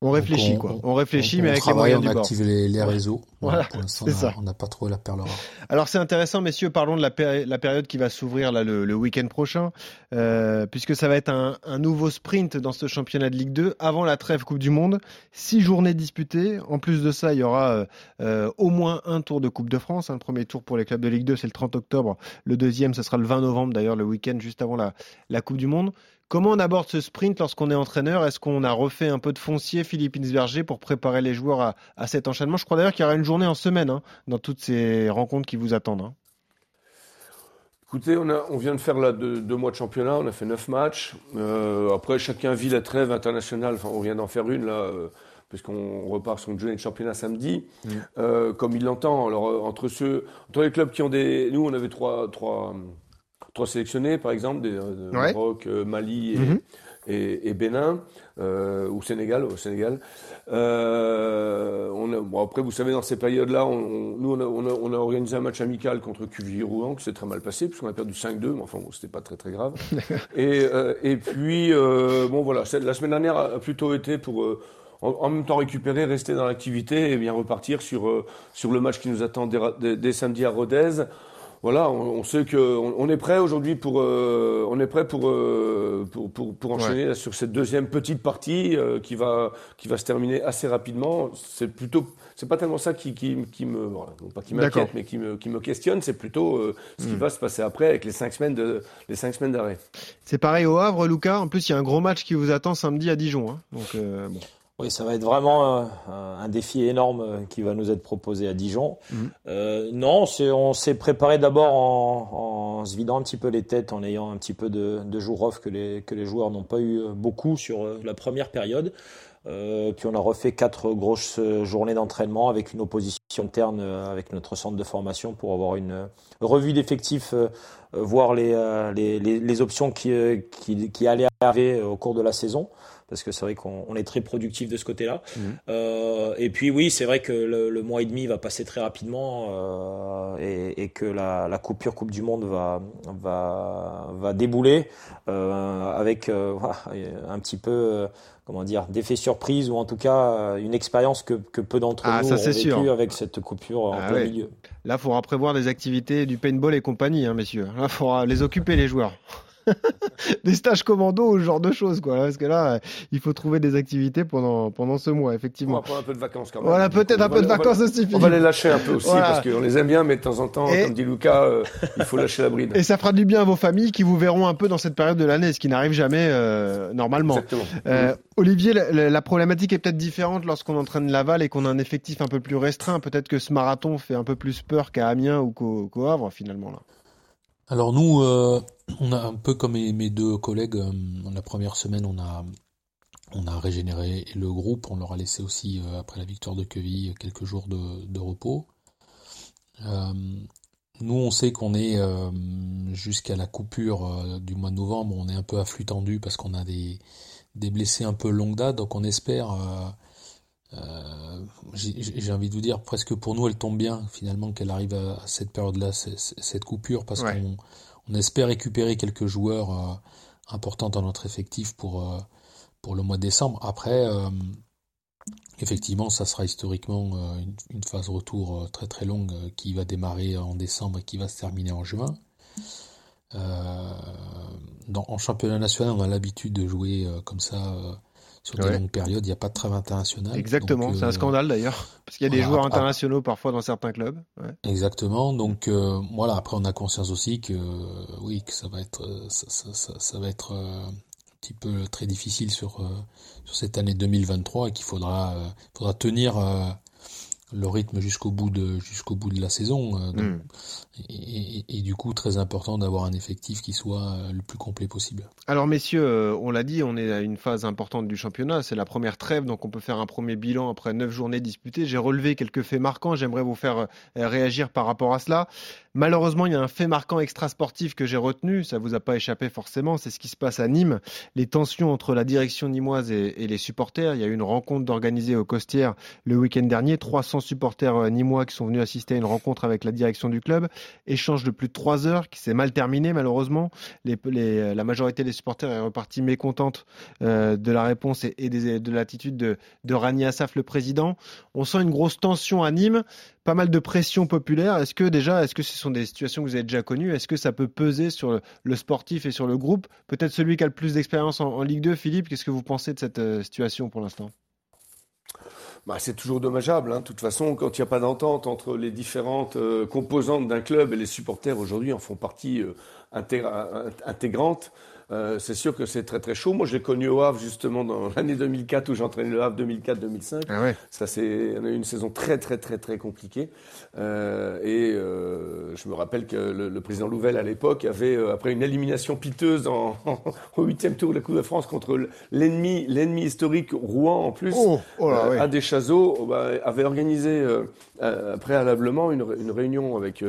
On réfléchit, Donc, quoi. On réfléchit, on- mais on avec les moyens on du bord. active les, les réseaux. Voilà, pour l'instant, on on n'a pas trop la perle rare. Alors c'est intéressant, messieurs, parlons de la, péri- la période qui va s'ouvrir là le, le week-end prochain, euh, puisque ça va être un, un nouveau sprint dans ce championnat de Ligue 2 avant la trêve Coupe du Monde. Six journées disputées. En plus de ça, il y aura euh, euh, au moins un tour de Coupe de France. hein. Le premier tour pour les clubs de Ligue 2, c'est le 30 octobre. Le deuxième, ce sera le 20 novembre, d'ailleurs, le week-end juste avant la, la Coupe du Monde. Comment on aborde ce sprint lorsqu'on est entraîneur? Est-ce qu'on a refait un peu de foncier, Philippe Insberger, pour préparer les joueurs à, à cet enchaînement? Je crois d'ailleurs qu'il y aura une journée en semaine hein, dans toutes ces rencontres qui vous attendent. hein. Écoutez, on, a, on vient de faire là deux, deux mois de championnat, on a fait neuf matchs. Euh, après, chacun vit la trêve internationale. Enfin, on vient d'en faire une là, euh, puisqu'on repart sur une journée de championnat samedi, Mm. euh, comme il l'entend. Alors, entre ceux, entre les clubs qui ont des, nous, on avait trois, trois, trois sélectionnés, par exemple, des, euh, de Ouais. Maroc, euh, Mali et, Mhm. et, et Bénin, euh, ou Sénégal, au Sénégal. Euh, on a, bon, après, vous savez, dans ces périodes-là, on, on- nous, on a, on, a, on a organisé un match amical contre Cuvier-Rouen, qui s'est très mal passé, puisqu'on a perdu 5-2, mais enfin, bon, c'était pas très très grave. et, euh, et puis, euh, bon, voilà, la semaine dernière a plutôt été pour... euh, en, en même temps récupérer, rester dans l'activité et bien repartir sur, euh, sur le match qui nous attend dès, dès- dès samedi à Rodez. Voilà, on, on sait que on, on est prêt aujourd'hui pour euh, on est prêt pour euh, pour, pour, pour enchaîner sur cette deuxième petite partie euh, qui va qui va se terminer assez rapidement. C'est plutôt c'est pas tellement ça qui qui, qui me voilà, non pas qui m'inquiète mais qui me qui me questionne. C'est plutôt ce qui Hmm. va se passer après avec les cinq semaines de les cinq semaines d'arrêt. C'est pareil au Havre, Lucas. En plus, il y a un gros match qui vous attend samedi à Dijon. hein. Donc, bon. Oui, ça va être vraiment euh, un défi énorme euh, qui va nous être proposé à Dijon. Mhm. Euh, non, on s'est préparé d'abord en, en se vidant un petit peu les têtes, en ayant un petit peu de, de jours off que les, que les joueurs n'ont pas eu euh, beaucoup sur la première période. Euh, puis on a refait quatre grosses journées d'entraînement avec une opposition interne euh, avec notre centre de formation pour avoir une revue d'effectifs, euh, voir les, les, les, options qui, qui, qui allaient arriver au cours de la saison parce que c'est vrai qu'on on est très productif de ce côté-là. Mhm. Euh, et puis oui, c'est vrai que le, le mois et demi va passer très rapidement euh, et, et que la, la coupure Coupe du Monde va va va débouler euh, avec un petit peu comment dire d'effet surprise ou en tout cas une expérience que, que peu d'entre Ah, nous ça, ont vécu sûr. avec cette coupure en Ah plein ouais. milieu. Là, il faudra prévoir des activités du paintball et compagnie, hein, messieurs. Là, il faudra les occuper, les joueurs. des stages commando ou ce genre de choses, quoi. Parce que là, il faut trouver des activités pendant, pendant ce mois, On effectivement. va prendre un peu de vacances quand même. Voilà, peut-être on un peu de on va- vacances aussi, On va les lâcher un peu aussi Voilà. parce qu'on les aime bien, mais de temps en temps, Et- comme dit Lucas, euh, il faut lâcher la bride. Et ça fera du bien à vos familles qui vous verront un peu dans cette période de l'année, ce qui n'arrive jamais euh, normalement. Exactement. Euh, Olivier, la, la- la problématique est peut-être différente lorsqu'on entraîne Laval et qu'on a un effectif un peu plus restreint. Peut-être que ce marathon fait un peu plus peur qu'à Amiens ou qu'au qu'au Havre, finalement. Là. Alors nous, euh, on a un peu comme mes, deux collègues, euh, la première semaine, on a, régénéré le groupe, on leur a laissé aussi, euh, après la victoire de Queville, quelques jours de, repos. Nous, on sait qu'on est jusqu'à la coupure du mois de novembre, on est un peu à flux tendu parce qu'on a des, des blessés un peu longue date, donc on espère... euh, j'ai envie de vous dire, presque pour nous, elle tombe bien finalement qu'elle arrive à cette période-là, cette coupure, parce Ouais. qu'on on espère récupérer quelques joueurs euh, importants dans notre effectif pour, euh, pour le mois de décembre. Après, effectivement, ça sera historiquement une, une phase retour très très longue qui va démarrer en décembre et qui va se terminer en juin. Dans, en championnat national, on a l'habitude de jouer comme ça sur des Ouais. longues périodes. Il n'y a pas de trêve international. Exactement, c'est un euh, scandale d'ailleurs. Parce qu'il y a des joueurs internationaux parfois dans certains clubs. Ouais. Exactement. Donc euh, voilà. Après, on a conscience aussi que euh, oui, que ça va être, euh, ça, ça, ça, ça va être un petit peu très difficile sur sur cette année 2023 et qu'il faudra faudra tenir le rythme jusqu'au bout de jusqu'au bout de la saison. euh, donc, Mm. et, et- et du coup, très important d'avoir un effectif qui soit euh, le plus complet possible. Alors messieurs, euh, on l'a dit, on est à une phase importante du championnat, c'est la première trêve, donc on peut faire un premier bilan après neuf journées disputées. J'ai relevé quelques faits marquants, j'aimerais vous faire réagir par rapport à cela. Malheureusement, il y a un fait marquant extra-sportif que j'ai retenu, ça vous a pas échappé forcément, c'est ce qui se passe à Nîmes, les tensions entre la direction nimoise et, les supporters. Il y a eu une rencontre organisée au Costières le week-end dernier, 300 supporters euh, nîmois qui sont venus assister à une rencontre avec la direction du club, échange de plus de trois heures qui s'est mal terminé malheureusement. La majorité des supporters est repartie mécontente euh, de la réponse et, de l'attitude de, de Rani Assaf, le président. On sent une grosse tension à Nîmes, pas mal de pression populaire. Est-ce que déjà, est-ce que ce des situations que vous avez déjà connues Est-ce que ça peut peser sur le, sportif et sur le groupe? Peut-être celui qui a le plus d'expérience en, Ligue 2, Philippe, qu'est-ce que vous pensez de cette euh, situation pour l'instant? Bah, c'est toujours dommageable. Hein. De toute façon, quand il n'y a pas d'entente entre les différentes euh, composantes d'un club et les supporters aujourd'hui en font partie euh, intégra- in- intégrante, euh, c'est sûr que c'est très très chaud. Moi, j'ai connu au Havre justement dans l'année 2004 où j'entraînais le Havre 2004-2005. Ah ouais. Ça, c'est, une saison très, très, très, très compliquée. Euh, et euh, je me rappelle que le, le président Louvel, à l'époque, avait, après une élimination piteuse en, au huitième tour de la Coupe de France contre l'ennemi, l'ennemi historique Rouen en plus, Oh, oh là, ouais. à Deschazos, bah, avait organisé préalablement une, une réunion avec,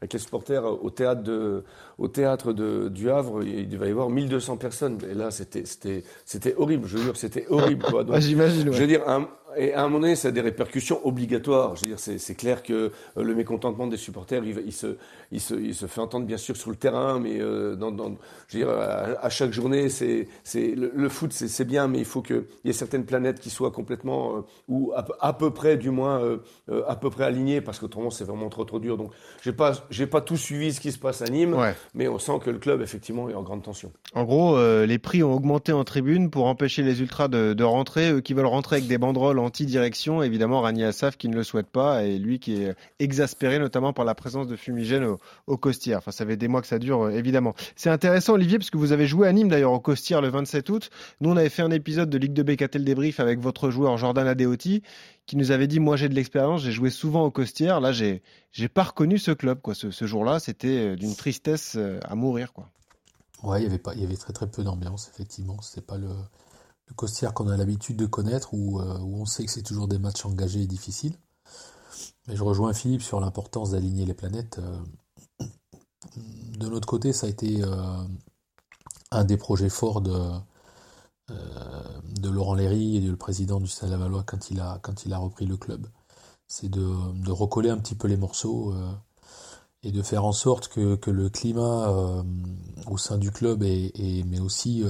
avec les supporters au théâtre, de, au théâtre de, du Havre. Il devait y avoir 1200 personnes. Et là, c'était, c'était, c'était horrible. Je veux dire, c'était horrible. Quoi. Donc, Ah, J'imagine. ouais. je veux dire, un- et à un moment donné, ça a des répercussions obligatoires. Je veux dire, c'est clair que euh, le mécontentement des supporters, il, se, il, se, il se fait entendre bien sûr sur le terrain, mais euh, dans, dans, je veux dire, à, à chaque journée, c'est, le, le foot, c'est bien, mais il faut qu'il y ait certaines planètes qui soient complètement euh, ou à, peu- à peu près, du moins, euh, euh, à peu près alignées, parce qu'autrement, c'est vraiment trop trop dur. Donc, j'ai pas, j'ai pas tout suivi ce qui se passe à Nîmes, Ouais. mais on sent que le club effectivement est en grande tension. En gros, les prix ont augmenté en tribune pour empêcher les ultras de, de rentrer. Eux qui veulent rentrer avec des banderoles anti-direction, évidemment Rani Assaf qui ne le souhaite pas et lui qui est exaspéré notamment par la présence de fumigène au, au Costières. Enfin, ça fait des mois que ça dure, euh, évidemment. C'est intéressant, Olivier, parce que vous avez joué à Nîmes d'ailleurs au Costières le 27 août. Nous, on avait fait un épisode de Ligue de BKT le débrief avec votre joueur Jordan Adeoti qui nous avait dit moi j'ai de l'expérience, j'ai joué souvent au Costières. Là, j'ai j'ai pas reconnu ce club quoi. Ce, ce jour-là, c'était euh, d'une tristesse euh, à mourir quoi. Ouais, il y avait pas, il y avait très très peu d'ambiance, effectivement. C'était pas le, Costière qu'on a l'habitude de connaître, où, euh, où on sait que c'est toujours des matchs engagés et difficiles. Mais je rejoins Philippe sur l'importance d'aligner les planètes. Euh, De notre côté, ça a été euh, un des projets forts de, Laurent Léry et du président du Stade Lavallois quand il a, repris le club. C'est de, recoller un petit peu les morceaux et de faire en sorte que, le climat au sein du club et, mais aussi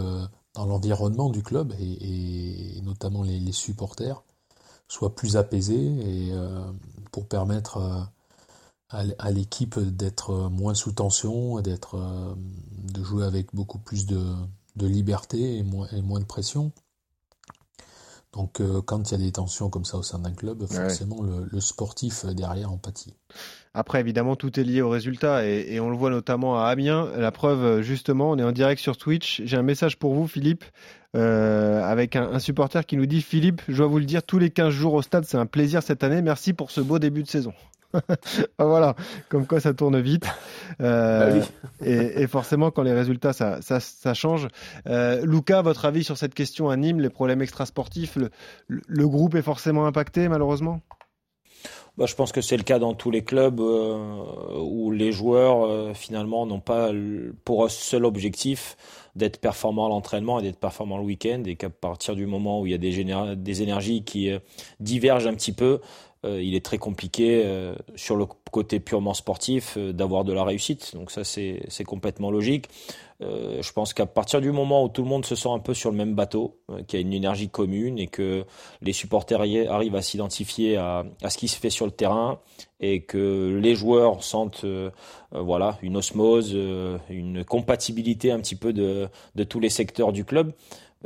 l'environnement du club et, notamment les, supporters soit plus apaisé et pour permettre à, à l'équipe d'être moins sous tension, d'être de jouer avec beaucoup plus de, liberté et moins de pression. Donc euh, quand il y a des tensions comme ça au sein d'un club, forcément ouais. le, le, sportif derrière en pâtit. Après, évidemment, tout est lié au résultat et, et, on le voit notamment à Amiens. La preuve, justement, on est en direct sur Twitch. J'ai un message pour vous, Philippe, euh, avec un, un, supporter qui nous dit Philippe, je dois vous le dire, tous les 15 jours au stade, c'est un plaisir cette année. Merci pour ce beau début de saison. Voilà, comme quoi ça tourne vite. Euh, bah oui. et, et, forcément, quand les résultats, ça, ça, ça change. Euh, Lucas, votre avis sur cette question à Nîmes, les problèmes extrasportifs, le, le, groupe est forcément impacté, malheureusement? Bah, je pense que c'est le cas dans tous les clubs euh, où les joueurs euh, finalement n'ont pas pour seul objectif d'être performants à l'entraînement et d'être performants le week-end et qu'à partir du moment où il y a des, des énergies qui euh, divergent un petit peu, il est très compliqué euh, sur le côté purement sportif euh, d'avoir de la réussite. Donc ça c'est complètement logique. je pense qu'à partir du moment où tout le monde se sent un peu sur le même bateau, qu'il y a une énergie commune et que les supporters arrivent à s'identifier à, à, ce qui se fait sur le terrain et que les joueurs sentent voilà une osmose, une compatibilité un petit peu de, de tous les secteurs du club,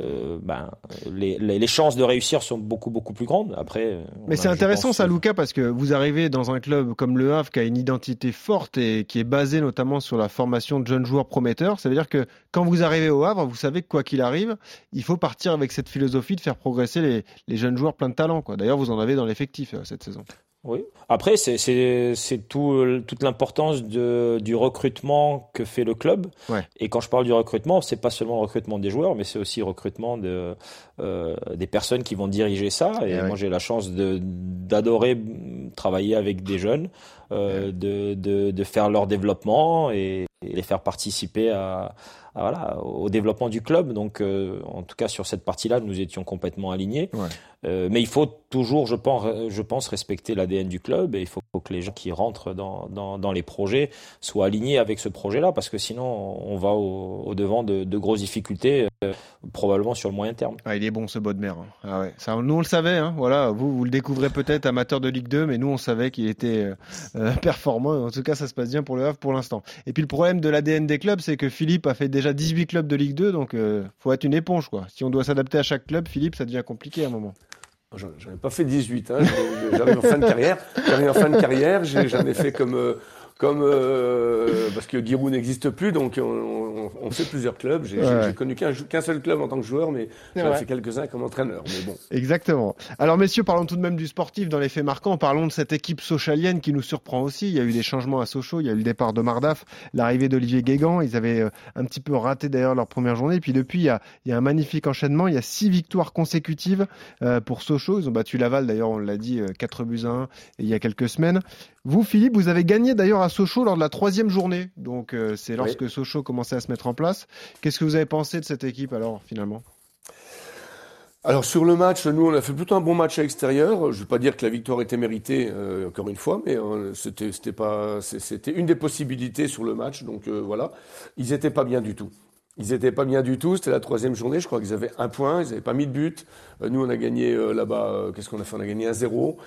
euh, ben, les, les, les, chances de réussir sont beaucoup beaucoup plus grandes. Après, mais c'est intéressant pense, ça, Lucas, parce que vous arrivez dans un club comme le Havre qui a une identité forte et qui est basée notamment sur la formation de jeunes joueurs prometteurs. Ça veut dire que quand vous arrivez au Havre, vous savez que quoi qu'il arrive, il faut partir avec cette philosophie de faire progresser les, les jeunes joueurs plein de talent. D'ailleurs, vous en avez dans l'effectif euh, cette saison. Oui. Après, c'est tout, toute l'importance du recrutement que fait le club. Ouais. Et quand je parle du recrutement, c'est pas seulement le recrutement des joueurs, mais c'est aussi le recrutement de, euh, des personnes qui vont diriger ça. Et, et moi, ouais. j'ai la chance d'adorer travailler avec des jeunes, euh, de, de, de, faire leur développement et, et les faire participer à, à, voilà, au développement du club. Donc, euh, en tout cas, sur cette partie-là, nous étions complètement alignés. Ouais. Euh, mais il faut toujours, je pense, je pense respecter l'ADN du club et il faut que les gens qui rentrent dans, dans, dans les projets soient alignés avec ce projet-là parce que sinon on va au, au devant de, de, grosses difficultés, probablement sur le moyen terme. Ah, il est bon ce Bodmer. Hein. Ah ouais. Ça, nous on le savait, hein. voilà. Vous, vous le découvrez peut-être amateur de Ligue 2, mais nous on savait qu'il était euh, performant. En tout cas, ça se passe bien pour le Havre pour l'instant. Et puis le problème de l'ADN des clubs, c'est que Philippe a fait déjà 18 clubs de Ligue 2, donc euh, faut être une éponge quoi. Si on doit s'adapter à chaque club, Philippe, ça devient compliqué à un moment. J'en ai pas fait 18, hein. j'arrive en fin de carrière. En fin de carrière, j'en ai, fait comme, euh, comme euh, parce que Giroud n'existe plus, donc on, on, on, fait plusieurs clubs. J'ai ouais. connu qu'un qu seul club en tant que joueur, mais j'en ai fait quelques-uns comme entraîneur. Mais bon. Exactement. Alors messieurs, parlons tout de même du sportif dans les faits marquants. Parlons de cette équipe sochalienne qui nous surprend aussi. Il y a eu des changements à Sochaux, il y a eu le départ de Mardaf, l'arrivée d'Olivier Guégan. Ils avaient euh, un petit peu raté d'ailleurs leur première journée. Et puis depuis, il y, a, il y a un magnifique enchaînement. Il y a six victoires consécutives euh, pour Sochaux. Ils ont battu Laval d'ailleurs, on l'a dit, 4 buts à 1 il y a quelques semaines. Vous, Philippe, vous avez gagné d'ailleurs à Sochaux lors de la troisième journée. Donc, euh, c'est lorsque oui. Sochaux commençait à se mettre en place. Qu'est-ce que vous avez pensé de cette équipe alors, finalement? Alors sur le match, nous on a fait plutôt un bon match à l'extérieur. Je ne veux pas dire que la victoire était méritée euh, encore une fois, mais euh, c'était c'était pas c'était une des possibilités sur le match. Donc euh, voilà, ils étaient pas bien du tout. Ils étaient pas bien du tout. C'était la troisième journée. Je crois qu'ils avaient un point. Ils n'avaient pas mis de but. Nous on a gagné là-bas. Qu'est-ce qu'on a fait? On a gagné un 0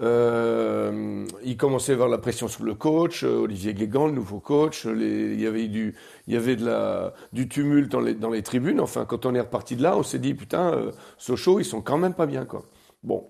euh, il commençait à avoir la pression sur le coach, euh, Olivier Guégan, le nouveau coach. Les, il y avait du, il y avait de la, du tumulte dans les, dans les tribunes. Enfin, quand on est reparti de là, on s'est dit putain, euh, Sochaux, ils sont quand même pas bien quoi. Bon,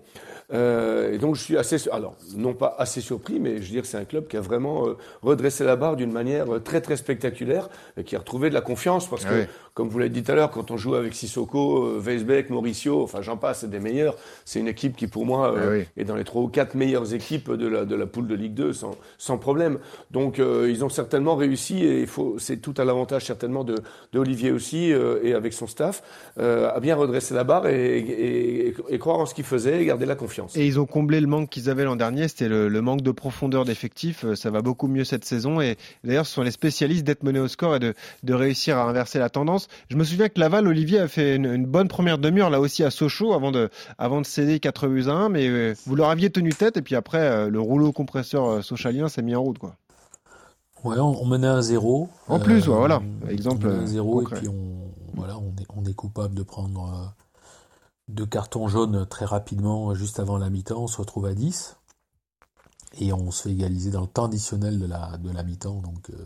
euh, et donc je suis assez, alors non pas assez surpris, mais je veux dire c'est un club qui a vraiment euh, redressé la barre d'une manière euh, très très spectaculaire et qui a retrouvé de la confiance parce ah que, oui. Comme vous l'avez dit tout à l'heure, quand on joue avec Sissoko, euh, Weisbeck, Mauricio, enfin j'en passe, c'est des meilleurs. C'est une équipe qui pour moi ah oui. est dans les trois ou quatre meilleures équipes de la de la poule de Ligue 2 sans sans problème. Donc ils ont certainement réussi et il faut, c'est tout à l'avantage certainement de, de Olivier aussi et avec son staff à bien redresser la barre et, et, et croire en ce qu'il faisait et garder la confiance confiance. Et ils ont comblé le manque qu'ils avaient l'an dernier, c'était le, le, manque de profondeur d'effectifs. Euh, ça va beaucoup mieux cette saison. Et d'ailleurs, ce sont les spécialistes d'être menés au score et de, de réussir à inverser la tendance. Je me souviens que Laval, Olivier a fait une, une bonne première demi-heure là aussi à Sochaux avant de, avant de céder 4 buts à 1, mais euh, vous leur aviez tenu tête et puis après euh, le rouleau compresseur euh, sochalien s'est mis en route quoi. Ouais, on, on menait un zéro. En plus, ouais, voilà. Exemple, On menait et puis on, voilà, on est, on est coupable de prendre deux cartons jaunes très rapidement juste avant la mi-temps. On se retrouve à 10 et on se fait égaliser dans le temps additionnel de la, de la mi-temps. Donc, euh,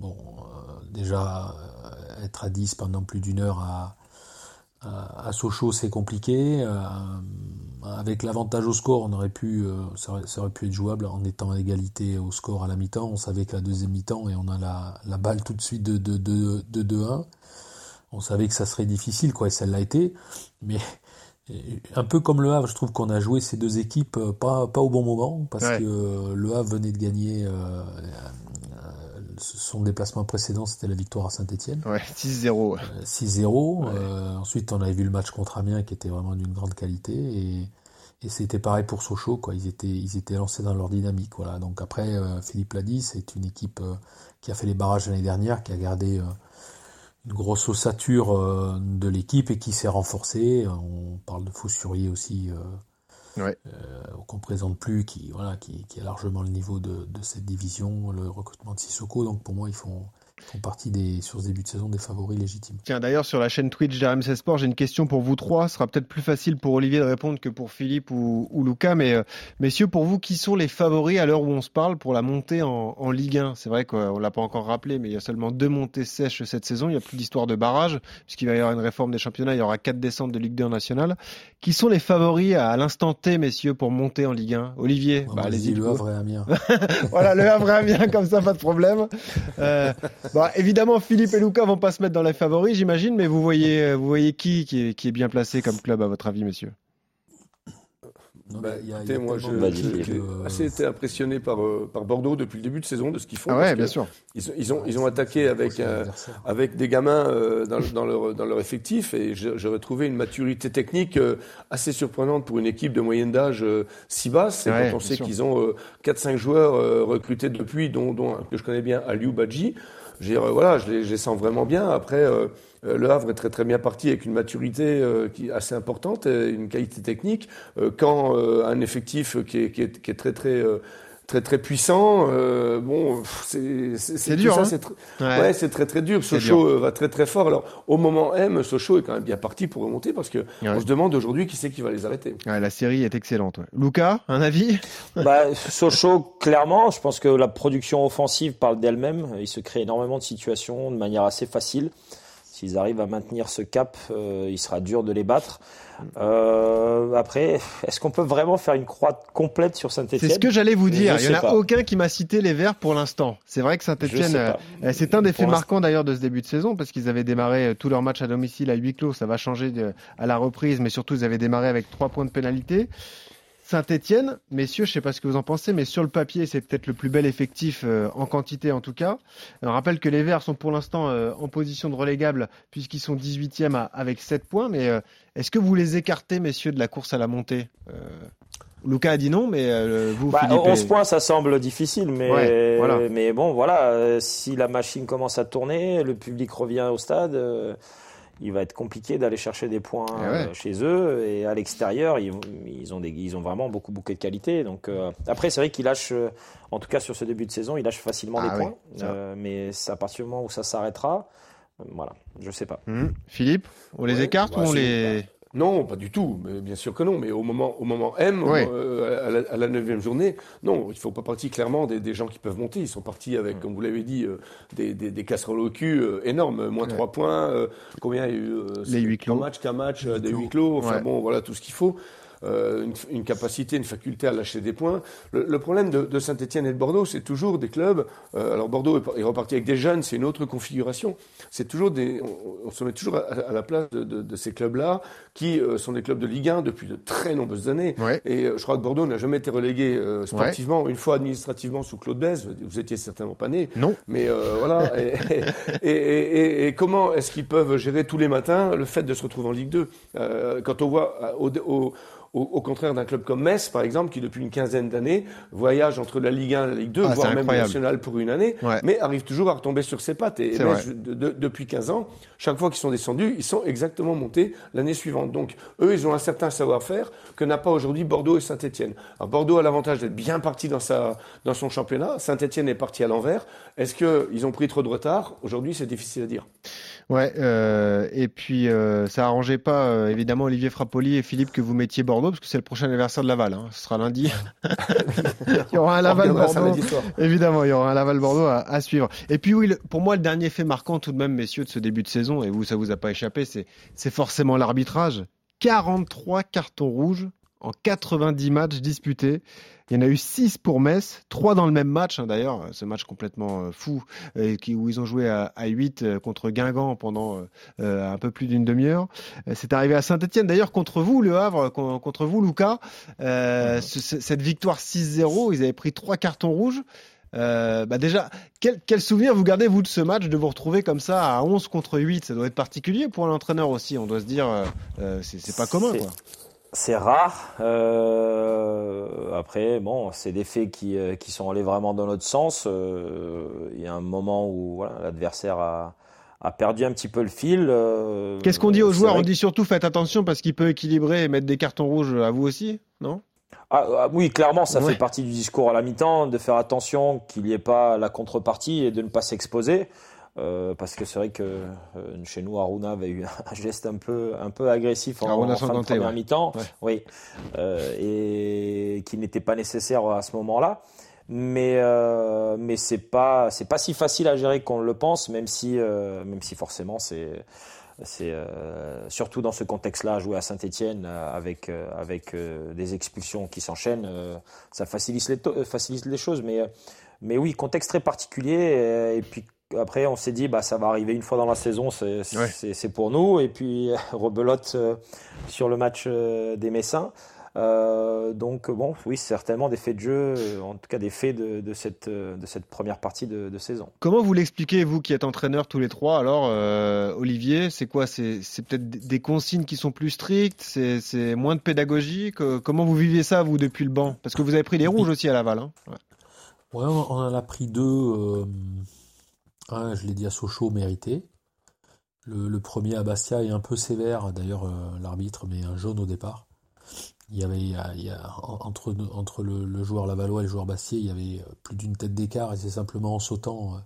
bon, euh, déjà, euh, être à 10 pendant plus d'une heure à, à, à Sochaux, c'est compliqué. Euh, avec l'avantage au score, on aurait pu, ça, aurait, ça aurait pu être jouable en étant à égalité au score à la mi-temps. On savait que la deuxième mi-temps, et on a la, la balle tout de suite de, de, de, de 2-1. On savait que ça serait difficile, quoi, et ça l'a été. Mais un peu comme le Havre, je trouve qu'on a joué ces deux équipes pas, pas au bon moment, parce Ouais. que le Havre venait de gagner euh, son déplacement précédent, c'était la victoire à Saint-Etienne. Ouais, 6-0. ouais. 6-0. Euh, ensuite, on avait vu le match contre Amiens qui était vraiment d'une grande qualité. Et, et c'était pareil pour Sochaux. Quoi. Ils, étaient, ils étaient lancés dans leur dynamique. Voilà. Donc après, euh, Philippe l'a dit, c'est une équipe euh, qui a fait les barrages l'année dernière, qui a gardé euh, une grosse ossature euh, de l'équipe et qui s'est renforcée. On parle de Faussurier aussi. Euh, qu'on présente plus, qui voilà, qui, qui a largement le niveau de, de cette division, le recrutement de Sissoko. Donc pour moi, ils font, font partie des sur ce début de saison des favoris légitimes. Tiens, d'ailleurs, sur la chaîne Twitch d'RMC Sport, j'ai une question pour vous trois. Ce sera peut-être plus facile pour Olivier de répondre que pour Philippe ou, ou Lucas. Mais euh, messieurs, pour vous, qui sont les favoris à l'heure où on se parle pour la montée en, en Ligue 1 C'est vrai qu'on l'a pas encore rappelé, mais il y a seulement deux montées sèches cette saison. Il n'y a plus d'histoire de barrage, puisqu'il va y avoir une réforme des championnats. Il y aura quatre descentes de Ligue 2 en national. Qui sont les favoris à, l'instant T, messieurs, pour monter en Ligue 1 Olivier, bah, allez-y. le. Havre et Amiens. voilà, le Havre est bien, comme ça, pas de problème. Euh, bah, évidemment, Philippe et Lucas vont pas se mettre dans les favoris, j'imagine, mais vous voyez, vous voyez qui, qui est, qui est bien placé comme club, à votre avis, messieurs? Non, Bah, y a- y a moi, j'ai que, euh, assez été impressionné par, euh, par Bordeaux depuis le début de saison, de ce qu'ils font. Ah parce ouais, que bien sûr. Ils, ont- ils ont, ils ont attaqué avec, euh, avec des gamins euh, dans, dans leur, dans leur effectif et j'aurais trouvé une maturité technique euh, assez surprenante pour une équipe de moyenne d'âge euh, si basse. Et Ouais, quand on sait qu'ils ont euh, 4-5 joueurs euh, recrutés depuis, dont, dont un que je connais bien, Aliou Badji, je, dire, euh, voilà, je, les, je sens vraiment bien. Après, euh, euh, le Havre est très très bien parti avec une maturité qui est assez importante, et une qualité technique. Quand un effectif qui est, très très très très puissant, euh, bon, c'est c'est- C'est tout dur, ça, hein. c'est tr- Ouais. Ouais, c'est très très dur. Sochaux euh, va très très fort. Alors au moment M, Sochaux est quand même bien parti pour remonter parce que Ouais. on se demande aujourd'hui qui c'est qui va les arrêter. Ouais, La série est excellente. ouais. Lucas, un avis? Bah, Sochaux, clairement, je pense que la production offensive parle d'elle-même. Il se crée énormément de situations de manière assez facile. S'ils arrivent à maintenir ce cap, euh, il sera dur de les battre. Euh, après, est-ce qu'on peut vraiment faire une croix complète sur Saint-Etienne C'est ce que j'allais vous dire. Je Il n'y en a pas. aucun qui m'a cité les Verts pour l'instant. C'est vrai que Saint-Etienne. Euh, C'est un des faits marquants d'ailleurs de ce début de saison parce qu'ils avaient démarré tous leurs matchs à domicile à huis clos. Ça va changer de- à la reprise, mais surtout ils avaient démarré avec trois points de pénalité. Saint-Etienne, messieurs, je sais pas ce que vous en pensez, mais sur le papier, c'est peut-être le plus bel effectif euh, en quantité en tout cas. On rappelle que les Verts sont pour l'instant euh, en position de relégable puisqu'ils sont 18e à- avec 7 points. Mais euh, est-ce que vous les écartez, messieurs, de la course à la montée? Lucas a dit non, mais vous, Bah, Philippe, 11 et- points, ça semble difficile, mais, Ouais, voilà. mais bon, voilà, si la machine commence à tourner, le public revient au stade, il va être compliqué d'aller chercher des points Eh ouais. euh, chez eux et à l'extérieur, ils, ils ont des, ils ont vraiment beaucoup beaucoup de qualité. Donc euh, après, c'est vrai qu'ils lâchent, euh, en tout cas sur ce début de saison, ils lâchent facilement Ah des oui, points. Euh, mais c'est à partir du moment où ça s'arrêtera, euh, voilà, je sais pas. Hmm. Philippe, on les Ouais, écarte bah, ou on c'est- les... Non, pas du tout. Mais bien sûr que non. Mais au moment, au moment M, euh, à, la, neuvième journée, non, ils font pas partie clairement des, des gens qui peuvent monter. Ils sont partis avec, comme vous l'avez dit, euh, des, des, des casseroles au cul euh, énormes. Moins Ouais. trois points. euh, combien il y a eu euh, Les huis clos. Un match qu'un match, des huis clos. Enfin Ouais. bon, voilà tout ce qu'il faut. Euh, une, une capacité, une faculté à lâcher des points. Le, le problème de, de Saint-Etienne et de Bordeaux, c'est toujours des clubs. euh, alors Bordeaux est, par- est reparti avec des jeunes, c'est une autre configuration. C'est toujours des, on, on se met toujours à, à la place de, de- de ces clubs-là, qui euh, sont des clubs de Ligue 1 depuis de très nombreuses années. Ouais. Et je crois que Bordeaux n'a jamais été relégué sportivement, une fois administrativement sous Claude Bèze. Vous étiez certainement pas né. Non. Mais voilà. Et, et, et- et- et comment est-ce qu'ils peuvent gérer tous les matins le fait de se retrouver en Ligue 2 Euh, Quand on voit au, au- Au, contraire d'un club comme Metz, par exemple, qui depuis une quinzaine d'années voyage entre la Ligue 1 et la Ligue 2, Ah, voire même incroyable. national pour une année, Ouais. mais arrive toujours à retomber sur ses pattes. Et Metz, vrai. de- de- depuis 15 ans, chaque fois qu'ils sont descendus, ils sont exactement montés l'année suivante. Donc, eux, ils ont un certain savoir-faire que n'a pas aujourd'hui Bordeaux et Saint-Etienne. Alors, Bordeaux a l'avantage d'être bien parti dans, sa, dans son championnat. Saint-Etienne est parti à l'envers. Est-ce qu'ils ont pris trop de retard? Aujourd'hui, c'est difficile à dire. Ouais, euh, et puis euh, ça arrangeait pas euh, évidemment Olivier Frappoli et Philippe que vous mettiez Bordeaux parce que c'est le prochain anniversaire de Laval. Hein. Ce sera lundi. il y aura un Laval Bordeaux. Évidemment, il y aura un Laval Bordeaux à, à suivre. Et puis oui, pour moi, le dernier fait marquant tout de même, messieurs, de ce début de saison, et vous, ça vous a pas échappé, c'est c'est forcément l'arbitrage. 43 cartons rouges en 90 matchs disputés. Il y en a eu 6 pour Metz, 3 dans le même match, hein, d'ailleurs, ce match complètement euh, fou, euh, qui, où ils ont joué à, à 8 euh, contre Guingamp pendant un peu plus d'une demi-heure. C'est arrivé à Saint-Etienne, d'ailleurs, contre vous, Le Havre, con- contre vous, Lucas. Ce- ce- cette victoire 6-0, ils avaient pris 3 cartons rouges. Euh, bah déjà, quel, quel souvenir vous gardez, vous, de ce match, de vous retrouver comme ça à 11 contre 8 Ça doit être particulier pour un entraîneur aussi, on doit se dire, euh, c'est pas commun, quoi. C'est rare. Euh, après, bon, c'est des faits qui, euh, qui sont allés vraiment dans notre sens. Euh, Il y a un moment où voilà, l'adversaire a, a perdu un petit peu le fil. euh, Qu'est-ce qu'on dit aux joueurs On dit surtout faites attention parce qu'il peut équilibrer et mettre des cartons rouges à vous aussi, non? Ah, ah, oui, clairement, ça Ouais. fait partie du discours à la mi-temps, de faire attention qu'il n'y ait pas la contrepartie et de ne pas s'exposer. Euh, parce que c'est vrai que euh, chez nous, Aruna avait eu un geste un peu, un peu agressif en, en fin de première ouais. mi-temps, Ouais. oui, euh, et qui n'était pas nécessaire à ce moment-là. Mais mais c'est pas c'est pas si facile à gérer qu'on le pense, même si même si forcément c'est c'est euh, surtout dans ce contexte-là, jouer à Saint-Etienne avec euh, avec des expulsions qui s'enchaînent, ça facilite les facilite les choses. Mais mais oui, contexte très particulier. Et, et puis après, on s'est dit bah ça va arriver une fois dans la saison, c'est c'est- Ouais. c'est c'est pour nous. Et puis rebelote euh, sur le match euh, des Messins. Euh, donc bon, oui, certainement des faits de jeu, en tout cas des faits de, de cette de cette première partie de, de saison. Comment vous l'expliquez, vous qui êtes entraîneur tous les trois? Alors, euh, Olivier, c'est quoi? C'est c'est peut-être des consignes qui sont plus strictes? C'est c'est moins de pédagogie? Que- Comment vous vivez ça, vous, depuis le banc? Parce que vous avez pris les rouges aussi à Laval. Hein Ouais. Ouais, on on en a pris deux. Un, je l'ai dit à Sochaux, mérité. Le, le premier à Bastia est un peu sévère, d'ailleurs, euh, l'arbitre met un jaune au départ. Il y avait, il y a- il y a- en- entre, entre le, le joueur Lavallois et le joueur Bastier, il y avait euh, plus d'une tête d'écart et c'est simplement en sautant. euh,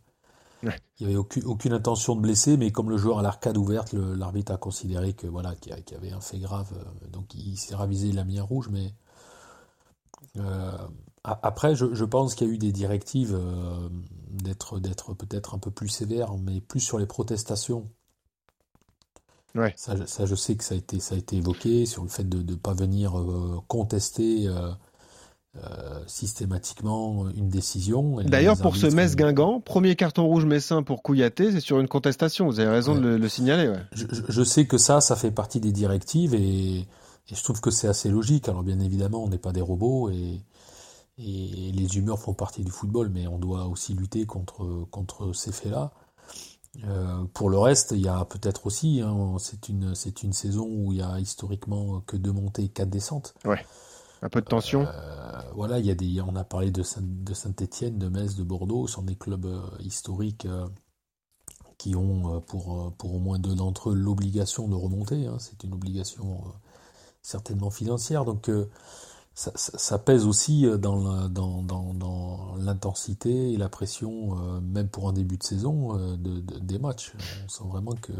Ouais. Il n'y avait aucune, aucune intention de blesser, mais comme le joueur a l'arcade ouverte, l'arbitre a considéré que voilà qu'il y avait un fait grave, donc il s'est ravisé, il a mis un rouge, mais après, je, je pense qu'il y a eu des directives euh, d'être peut-être un peu plus sévère, mais plus sur les protestations. Ouais. Ça, je- ça, je sais que ça a été ça a été évoqué sur le fait de ne pas venir euh, contester euh, euh, systématiquement une décision. D'ailleurs, pour ce arbitres, Metz-Guingamp, premier carton rouge messin pour Kouyaté, c'est sur une contestation. Vous avez raison Ouais. de le, le signaler. Ouais. Je- je sais que ça, ça fait partie des directives et, et je trouve que c'est assez logique. Alors bien évidemment, on n'est pas des robots et, et les humeurs font partie du football, mais on doit aussi lutter contre, contre ces faits-là. Euh, pour le reste, il y a peut-être aussi, hein, c'est une, c'est une saison où il y a historiquement que deux montées, quatre descentes. Un peu de tension. Euh, voilà, il y a des, on a parlé de Saint, de Saint-Étienne, de Metz, de Bordeaux, ce sont des clubs euh, historiques qui ont pour, pour au moins deux d'entre eux l'obligation de remonter. hein. c'est une obligation certainement financière. Donc euh, ça, pèse aussi euh, dans l'intensité et la pression, euh, même pour un début de saison, de, de- des matchs. On sent vraiment que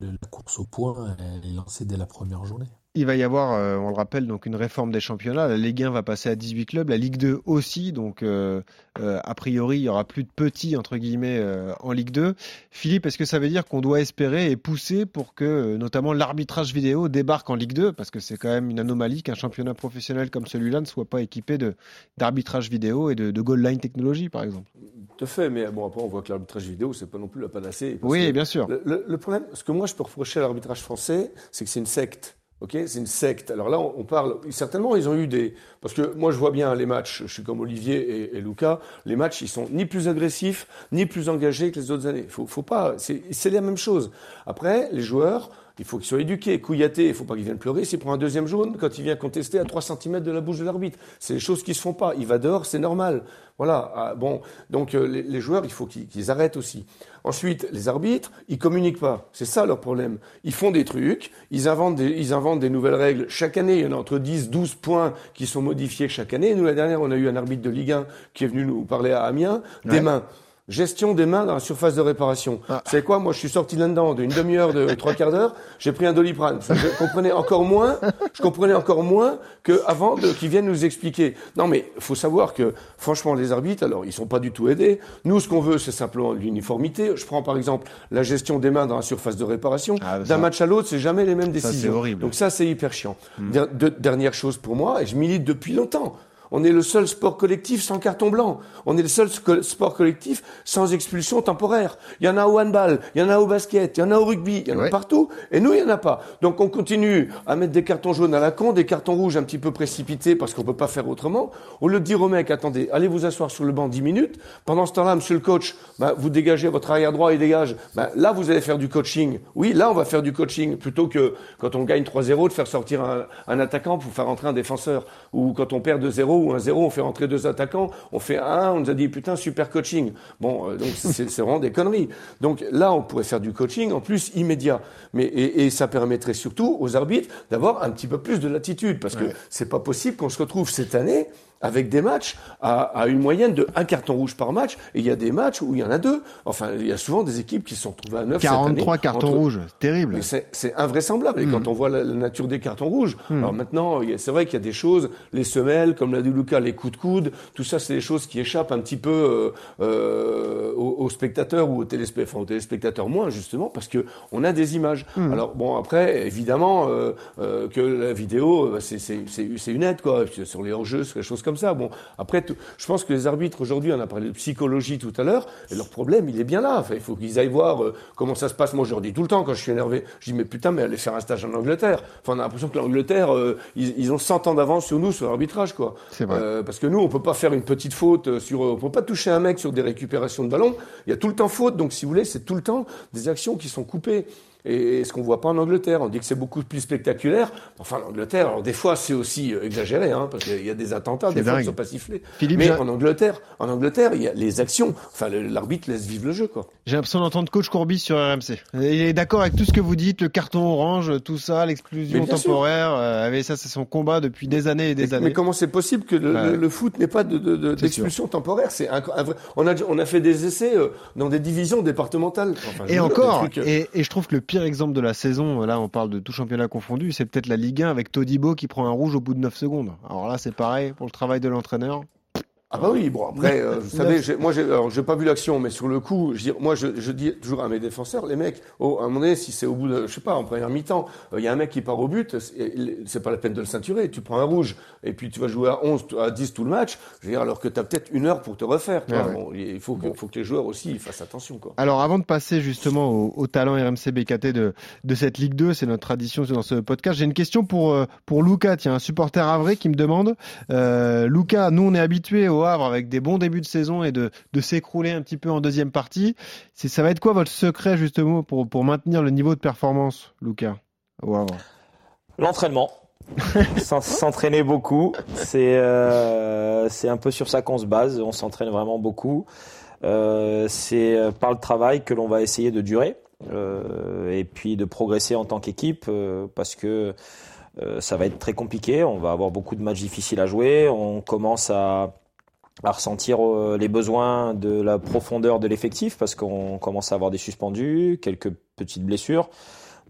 la course au point est lancée dès la première journée. Il va y avoir, euh, on le rappelle, donc une réforme des championnats. La Ligue 1 va passer à 18 clubs, la Ligue 2 aussi. Donc, euh, euh, a priori, il y aura plus de petits entre guillemets en Ligue 2. Philippe, est-ce que ça veut dire qu'on doit espérer et pousser pour que, notamment, l'arbitrage vidéo débarque en Ligue 2 Parce que c'est quand même une anomalie qu'un championnat professionnel comme celui-là ne soit pas équipé de d'arbitrage vidéo et de, de goal line technologie, par exemple. Tout à fait, mais bon, après, on voit que l'arbitrage vidéo, c'est pas non plus la panacée. Oui, bien sûr. Le, le- le problème, ce que moi je peux reprocher à l'arbitrage français, c'est que c'est une secte. Ok, c'est une secte. Alors là, on, parle. Certainement, ils ont eu des. Parce que moi, je vois bien les matchs. Je suis comme Olivier et, Lucas. Les matchs, ils sont ni plus agressifs, ni plus engagés que les autres années. Faut, faut pas. C'est la même chose. Après, les joueurs, il faut qu'il soit éduqué. Kouyaté, il faut pas qu'il vienne pleurer s'il prend un deuxième jaune quand il vient contester à 3 cm de la bouche de l'arbitre. C'est des choses qui se font pas. Il va dehors, c'est normal. Voilà. Ah, bon, donc euh, les, les joueurs, il faut qu'ils qu'ils arrêtent aussi. Ensuite, les arbitres, ils communiquent pas. C'est ça leur problème. Ils font des trucs, ils inventent des, ils inventent des nouvelles règles. Chaque année, il y en a entre 10, 12 points qui sont modifiés chaque année. Nous, la dernière, on a eu un arbitre de Ligue 1 qui est venu nous parler à Amiens des Ouais. mains. Gestion des mains dans la surface de réparation. Ah. C'est quoi Moi, je suis sorti là-dedans d'une demi-heure, de trois quarts d'heure. J'ai pris un doliprane. Je comprenais encore moins. Je comprenais encore moins que avant qu'ils viennent nous expliquer. Non, mais faut savoir que franchement, les arbitres, alors ils sont pas du tout aidés. Nous, ce qu'on veut, c'est simplement l'uniformité. Je prends par exemple la gestion des mains dans la surface de réparation. Ah, ça- D'un match à l'autre, c'est jamais les mêmes Ça, c'est décisions. horrible. Donc ça, c'est hyper chiant. De- dernière chose pour moi, et je milite depuis longtemps. On est le seul sport collectif sans carton blanc. On est le seul sport collectif sans expulsion temporaire. Il y en a au handball, il y en a au basket, il y en a au rugby, il y en Ouais. a partout. Et nous, il y en a pas. Donc on continue à mettre des cartons jaunes à la con, des cartons rouges un petit peu précipités parce qu'on peut pas faire autrement. Au lieu de dire aux mecs, attendez, allez vous asseoir sur le banc 10 minutes. Pendant ce temps-là, monsieur le coach, bah, vous dégagez votre arrière droit, il dégage. Bah, là, vous allez faire du coaching. Oui, là, on va faire du coaching plutôt que quand on gagne 3-0 de faire sortir un, un attaquant pour faire entrer un défenseur. Ou quand on perd 2-0 ou 1-0, on fait rentrer deux attaquants, on fait un, on nous a dit putain super coaching. Bon, euh, donc c'est vraiment des conneries. Donc là, on pourrait faire du coaching en plus immédiat. Mais et, et ça permettrait surtout aux arbitres d'avoir un petit peu plus de latitude parce que c'est pas possible qu'on se retrouve cette année avec des matchs à, à une moyenne de un carton rouge par match. Et il y a des matchs où il y en a deux. Enfin, il y a souvent des équipes qui se sont retrouvées à 9 cette année, 43 cartons entre- rouges, terrible. c'est invraisemblable. Et quand on voit la, la nature des cartons rouges, alors maintenant, c'est vrai qu'il y a des choses, les semelles, comme l'a dit Lucas, les coups de coude, tout ça, c'est des choses qui échappent un petit peu euh, euh, aux, aux spectateurs ou aux téléspectateurs, enfin aux téléspectateurs moins justement, parce que on a des images. Alors bon, après, évidemment, euh, euh, que la vidéo, euh, c'est une aide quoi, sur les hors-jeux, sur les choses comme ça. Bon, après, tout- je pense que les arbitres aujourd'hui, on a parlé de psychologie tout à l'heure, et leur problème, il est bien là. Enfin, il faut qu'ils aillent voir euh, comment ça se passe. Moi, je leur dis tout le temps quand je suis énervé, je dis mais putain, mais allez faire un stage en Angleterre. Enfin, on a l'impression que l'Angleterre, euh, ils, ils ont 100 ans d'avance sur nous sur l'arbitrage, quoi. C'est vrai. Euh, parce que nous, on peut pas faire une petite faute euh, sur, on peut pas toucher un mec sur des récupérations de ballon. Il y a tout le temps faute, donc si vous voulez, c'est tout le temps des actions qui sont coupées. Et, et ce qu'on voit pas en Angleterre, on dit que c'est beaucoup plus spectaculaire. Enfin, l'Angleterre, alors des fois, c'est aussi euh, exagéré, hein, parce qu'il y a des attentats, des fois, qui sont pas sifflés. Philippe, Mais en Angleterre, en Angleterre, il y a les actions. Enfin, l'arbitre laisse vivre le jeu, quoi. J'ai l'impression d'entendre coach Courbis sur RMC. Il est d'accord avec tout ce que vous dites, le carton orange, tout ça, l'exclusion temporaire. Euh, mais ça, c'est son combat depuis des années et des Mais, années. mais comment c'est possible que le, Ouais. le- le foot n'ait pas de- de- de- C'est d'expulsion temporaire? C'est un, un vrai- on a on a fait des essais euh, dans des divisions départementales. Enfin, Et encore, des trucs, euh, et, et je trouve que le pire exemple de la saison, là on parle de tout championnat confondu, c'est peut-être la Ligue 1 avec Todibo qui prend un rouge au bout de 9 secondes. Alors là c'est pareil pour le travail de l'entraîneur. Ah bah oui, bon après, euh, vous savez, moi j'ai, pas vu l'action, mais sur le coup, je dis, moi je, je dis toujours à mes défenseurs, les mecs, au, à un moment donné, si c'est au bout de, je sais pas, en première mi-temps, il y a un mec qui part au but, c'est- pas la peine de le ceinturer, tu prends un rouge, et puis tu vas jouer à 11, à 10 tout le match, je veux dire, alors que tu as peut-être une heure pour te refaire, toi. Ouais, ouais. Bon, il faut que, faut que les joueurs aussi ils fassent attention, quoi. Alors avant de passer justement au, au talent RMC BKT de, de cette Ligue 2, c'est notre tradition dans ce podcast, j'ai une question pour, euh, pour Lucas, tiens, un supporter avré qui me demande, euh, Lucas, nous on est habitué au Havre avec des bons débuts de saison et de, de s'écrouler un petit peu en deuxième partie. C'est, ça va être quoi votre secret justement pour, pour maintenir le niveau de performance, Lucas au Havre? L'entraînement. S'en- S'entraîner beaucoup, c'est euh, c'est un peu sur ça qu'on se base. On s'entraîne vraiment beaucoup. Euh, c'est euh, par le travail que l'on va essayer de durer euh, et puis de progresser en tant qu'équipe parce que ça va être très compliqué. On va avoir beaucoup de matchs difficiles à jouer. On commence à à ressentir euh, les besoins de la profondeur de l'effectif parce qu'on commence à avoir des suspendus, quelques petites blessures.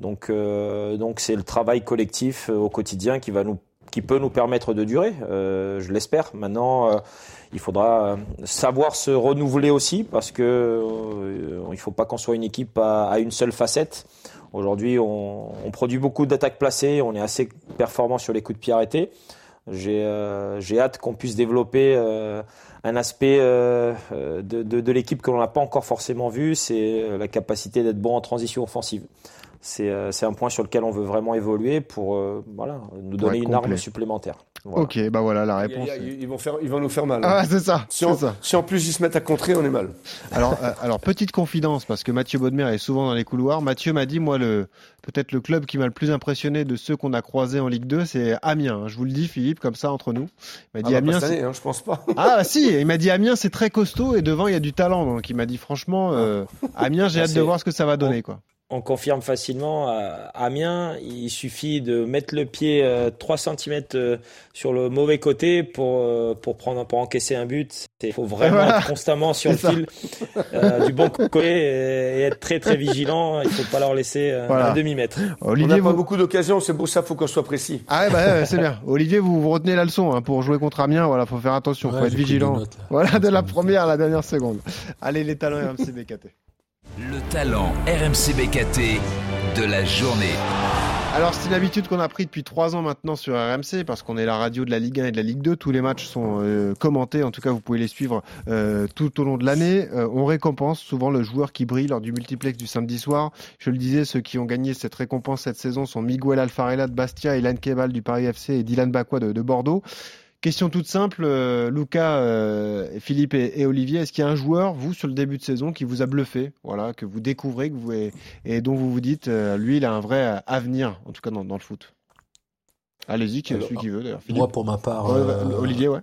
Donc, euh, donc c'est le travail collectif euh, au quotidien qui va nous, qui peut nous permettre de durer. Euh, je l'espère. Maintenant, euh, il faudra euh, savoir se renouveler aussi parce que il faut pas qu'on soit une équipe à, à une seule facette. Aujourd'hui, on, on produit beaucoup d'attaques placées, on est assez performant sur les coups de pied arrêtés. J'ai euh, j'ai hâte qu'on puisse développer euh, un aspect euh, de, de, de l'équipe que l'on n'a pas encore forcément vu, c'est la capacité d'être bon en transition offensive. C'est euh, c'est un point sur lequel on veut vraiment évoluer pour euh, voilà, nous donner une complet. arme supplémentaire. Voilà. Ok, bah voilà la réponse. Ils vont, faire, ils vont nous faire mal. Ah, c'est ça. si, ça. en plus ils se mettent à contrer, on est mal. Alors, euh, alors petite confidence parce que Mathieu Baudemer est souvent dans les couloirs. Mathieu m'a dit moi le peut-être le club qui m'a le plus impressionné de ceux qu'on a croisés en Ligue 2, c'est Amiens. hein. Je vous le dis Philippe comme ça entre nous. Il m'a Ah, dit bah, Amiens. pas année, hein, je pense pas. Ah si, il m'a dit Amiens c'est très costaud et devant il y a du talent donc il m'a dit franchement euh, Amiens j'ai Ah, hâte de voir ce que ça va donner quoi. On confirme facilement à Amiens, il suffit de mettre le pied euh, 3 cm sur le mauvais côté pour euh, pour prendre pour encaisser un but. Il faut vraiment Voilà. être constamment sur le ça. fil euh, du bon côté et, et être très très vigilant. Il faut pas leur laisser euh, Voilà. un demi mètre. On Olivier n'a pas vous... beaucoup d'occasions, c'est pour ça faut qu'on soit précis. Ah ouais, bah, ouais, c'est bien. Olivier vous, vous retenez la leçon hein, pour jouer contre Amiens. Voilà, faut faire attention, Ouais, faut être vigilant. notes. Voilà de la première à la dernière seconde. Allez les talents RMC BKT. Le talent RMC BKT de la journée. Alors c'est une habitude qu'on a pris depuis trois ans maintenant sur RMC parce qu'on est la radio de la Ligue 1 et de la Ligue 2. Tous les matchs sont euh, commentés, en tout cas vous pouvez les suivre euh, tout au long de l'année. Euh, on récompense souvent le joueur qui brille lors du multiplex du samedi soir. Je le disais, ceux qui ont gagné cette récompense cette saison sont Miguel Alfarella de Bastia, Ilan Kebal du Paris FC et Dylan Bakwa de Bordeaux. Question toute simple, euh, Lucas, euh, Philippe et, et Olivier, est-ce qu'il y a un joueur, vous, sur le début de saison, qui vous a bluffé, voilà, que vous découvrez, que vous et, et dont vous vous dites, euh, lui, il a un vrai avenir, en tout cas dans, dans le foot? Allez-y, qui- celui qui veut d'ailleurs. Moi, pour ma part, Olivier, ouais.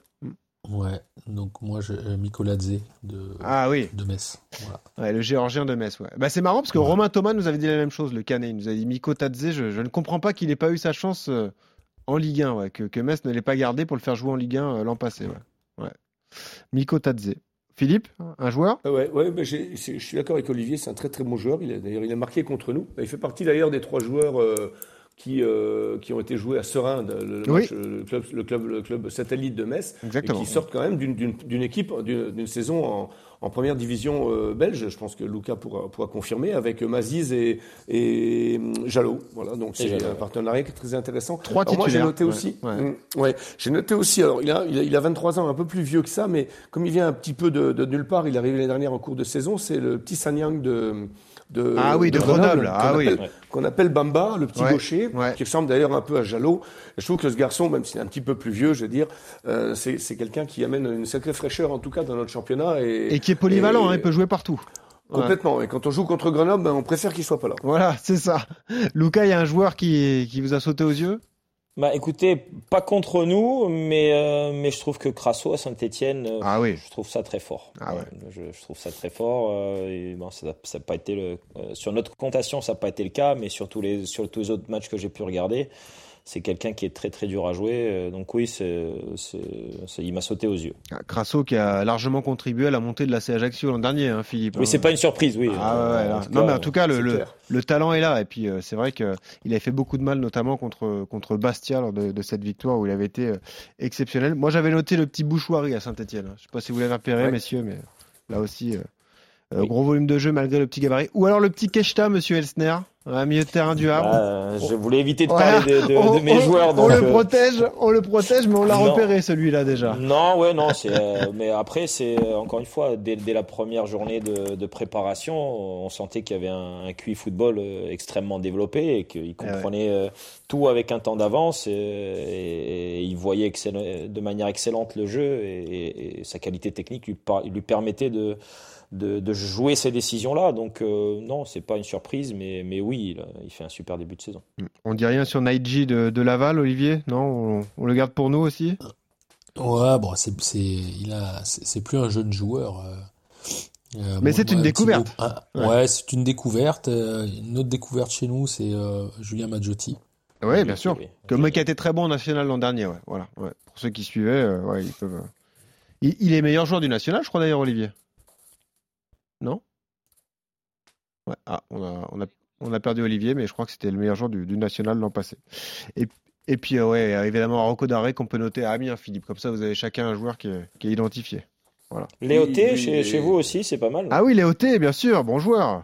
Ouais, donc moi, je, Mikoladze de, Ah oui, de Metz. Voilà. ouais, le géorgien de Metz. Ouais. Bah, c'est marrant parce que Ouais. Romain Thomas nous avait dit la même chose, le Canet. Il nous a dit Miko Tadze, je, je ne comprends pas qu'il n'ait pas eu sa chance en Ligue 1, ouais, que, que Metz ne l'ait pas gardé pour le faire jouer en Ligue 1 euh, l'an passé. Ouais. Ouais. Miko Tadze. Philippe, un joueur? Ah Ouais, je suis d'accord avec Olivier, c'est un très très bon joueur. Il a- D'ailleurs, il a marqué contre nous. Il fait partie d'ailleurs des trois joueurs euh, qui, euh, qui ont été joués à Serein, le, le Oui. match, le, club, le, club, le club satellite de Metz, Exactement. et qui sortent quand même d'une- équipe, d'une saison en, en première division euh, belge. Je pense que Lucas pourra, pourra confirmer avec Maziz et, et hum, Jalot. Voilà, donc c'est un partenariat qui est très intéressant. Trois Alors moi, j'ai noté Ouais, aussi. ouais. hum, Ouais, j'ai noté aussi. Alors, il a, il a, il a 23 ans, un peu plus vieux que ça, mais comme il vient un petit peu de, de nulle part, il est arrivé l'année dernière en cours de saison. C'est le petit Sanyang de. De, Ah oui, de Grenoble. Ah qu'on oui. appelle- Qu'on appelle Bamba, le petit Ouais, gaucher, ouais. qui ressemble d'ailleurs un peu à Jalot. Et je trouve que ce garçon, même s'il est un petit peu plus vieux, je veux dire, euh, c'est c'est quelqu'un qui amène une sacrée fraîcheur, en tout cas, dans notre championnat. Et, Et qui est polyvalent, et- hein, il peut jouer partout. Ouais. Complètement. Et quand on joue contre Grenoble, ben, on préfère qu'il soit pas là. Voilà, c'est ça. Lucas, il y a un joueur qui, qui vous a sauté aux yeux? Bah écoutez, pas contre nous, mais euh, mais je trouve que Crasso à Saint-Étienne, Ah oui. je trouve ça très fort. Ah ouais. Euh, Je, je trouve ça très fort. euh, et bon, ça n'a pas été le, euh, sur notre comptation, ça n'a pas été le cas, mais sur tous les sur tous les autres matchs que j'ai pu regarder, c'est quelqu'un qui est très très dur à jouer. euh, Donc oui, c'est il m'a sauté aux yeux. Ah, Crasso qui a largement contribué à la montée de la C Ajaccio l'an dernier, hein, Philippe. Oui, hein. c'est pas une surprise, oui. Ah ouais, non mais en tout cas le, talent est là et puis euh, c'est vrai que il avait fait beaucoup de mal notamment contre contre Bastia lors de, de cette victoire où il avait été euh, exceptionnel. Moi j'avais noté le petit Bouchoirie à Saint-Etienne. Je sais pas si vous l'avez repéré Ouais. messieurs mais là aussi Oui. gros volume de jeu malgré le petit gabarit. Ou alors le petit Keshta monsieur Elsner, un milieu de terrain du Havre. euh, je voulais éviter de Voilà. parler de, de- de On- mes on- joueurs. on donc, le euh, protège, on le protège mais on l'a repéré celui-là déjà. Non, ouais, non, c'est. euh, mais après, c'est euh, encore une fois, dès, dès la première journée de, de préparation, on sentait qu'il y avait un, un QI football euh, extrêmement développé et qu'il comprenait euh, tout avec un temps d'avance et, et- et il voyait de manière excellente le jeu et, et- et sa qualité technique lui, par- lui permettait de, de, de jouer ces décisions-là. Donc euh, non, c'est pas une surprise, mais, mais oui, il, il fait un super début de saison. On dit rien sur Naiji de, de Laval Olivier? Non, on, on le garde pour nous aussi? Ouais, bon, c'est, c'est, il a, c'est, c'est plus un jeune joueur. euh, euh, Mais c'est une découverte. Ouais. ouais, c'est une découverte. euh, une autre découverte chez nous, c'est euh, Julien Maggiotti. Oui, bien sûr. Comme qui a été très bon en national l'an dernier, ouais. Voilà, ouais. Pour ceux qui suivaient, euh, ouais, ils peuvent. Il, il est meilleur joueur du national, je crois d'ailleurs, Olivier. Non? Ouais. Ah, on a, on a, on a perdu Olivier, mais je crois que c'était le meilleur joueur du, du national l'an passé. Et, et puis, euh, ouais, évidemment, Rocco Daré qu'on peut noter à Amiens, Philippe. Comme ça, vous avez chacun un joueur qui est, qui est identifié. Léoté, Oui, chez, oui, chez et- vous aussi, c'est pas mal. Ah oui, Léoté, bien sûr, bon joueur.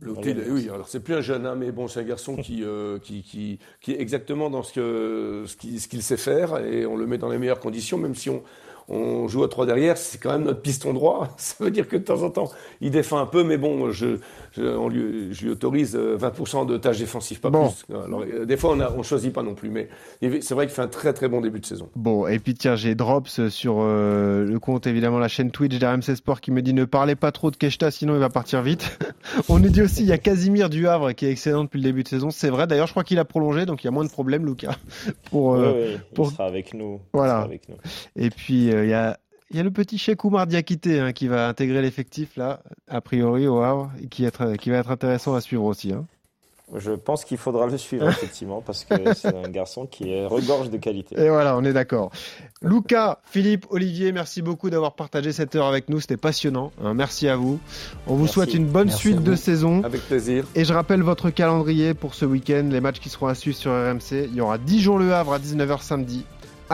Voilà, Hockey, oui, alors c'est plus un jeune, hein, mais bon, c'est un garçon qui, euh, qui, qui, qui est exactement dans ce que ce qu'il ce qu'il sait faire et on le met dans les meilleures conditions, même si on, on joue à trois derrière, c'est quand même notre piston droit. Ça veut dire que de temps en temps, il défend un peu, mais bon, je, je, on lui, je lui autorise 20% de tâches défensives, pas Bon. plus. Alors, euh, des fois, on, a, on choisit pas non plus, mais c'est vrai qu'il fait un très très bon début de saison. Bon, et puis tiens, j'ai Drops sur euh, le compte, évidemment, la chaîne Twitch d'RMC Sport qui me dit ne parlez pas trop de Keshta, sinon il va partir vite. On nous dit aussi, il y a Casimir du Havre qui est excellent depuis le début de saison. C'est vrai, d'ailleurs, je crois qu'il a prolongé, donc il y a moins de problèmes, Lucas. Pour, euh, Oui, oui, il pour- sera avec nous. il Voilà. sera avec nous. Et puis, euh, il y a. Il y a le petit Cheikh Oumar Diakité hein, qui va intégrer l'effectif là, a priori au Havre, et qui, être- qui va être intéressant à suivre aussi. hein. Je pense qu'il faudra le suivre, effectivement, parce que c'est un garçon qui est regorge de qualité. Et voilà, on est d'accord. Lucas, Philippe, Olivier, merci beaucoup d'avoir partagé cette heure avec nous. C'était passionnant. hein. merci à vous. On vous Merci. souhaite une bonne Merci suite de saison. Avec plaisir. Et je rappelle votre calendrier pour ce week-end, les matchs qui seront à suivre sur RMC. Il y aura Dijon-Le Havre à 19h samedi.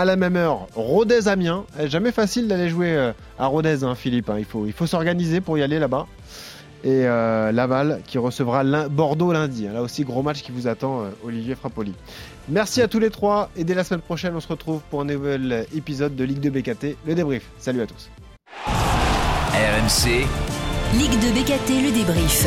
À la même heure, Rodez-Amiens. Eh, Jamais facile d'aller jouer euh, à Rodez, hein, Philippe. hein. Il faut, il faut s'organiser pour y aller là-bas. Et euh, Laval qui recevra Bordeaux lundi. Là aussi, gros match qui vous attend, euh, Olivier Frappoli. Merci à tous les trois. Et dès la semaine prochaine, on se retrouve pour un nouvel épisode de Ligue 2 BKT, le débrief. Salut à tous. RMC, Ligue de BKT, le débrief.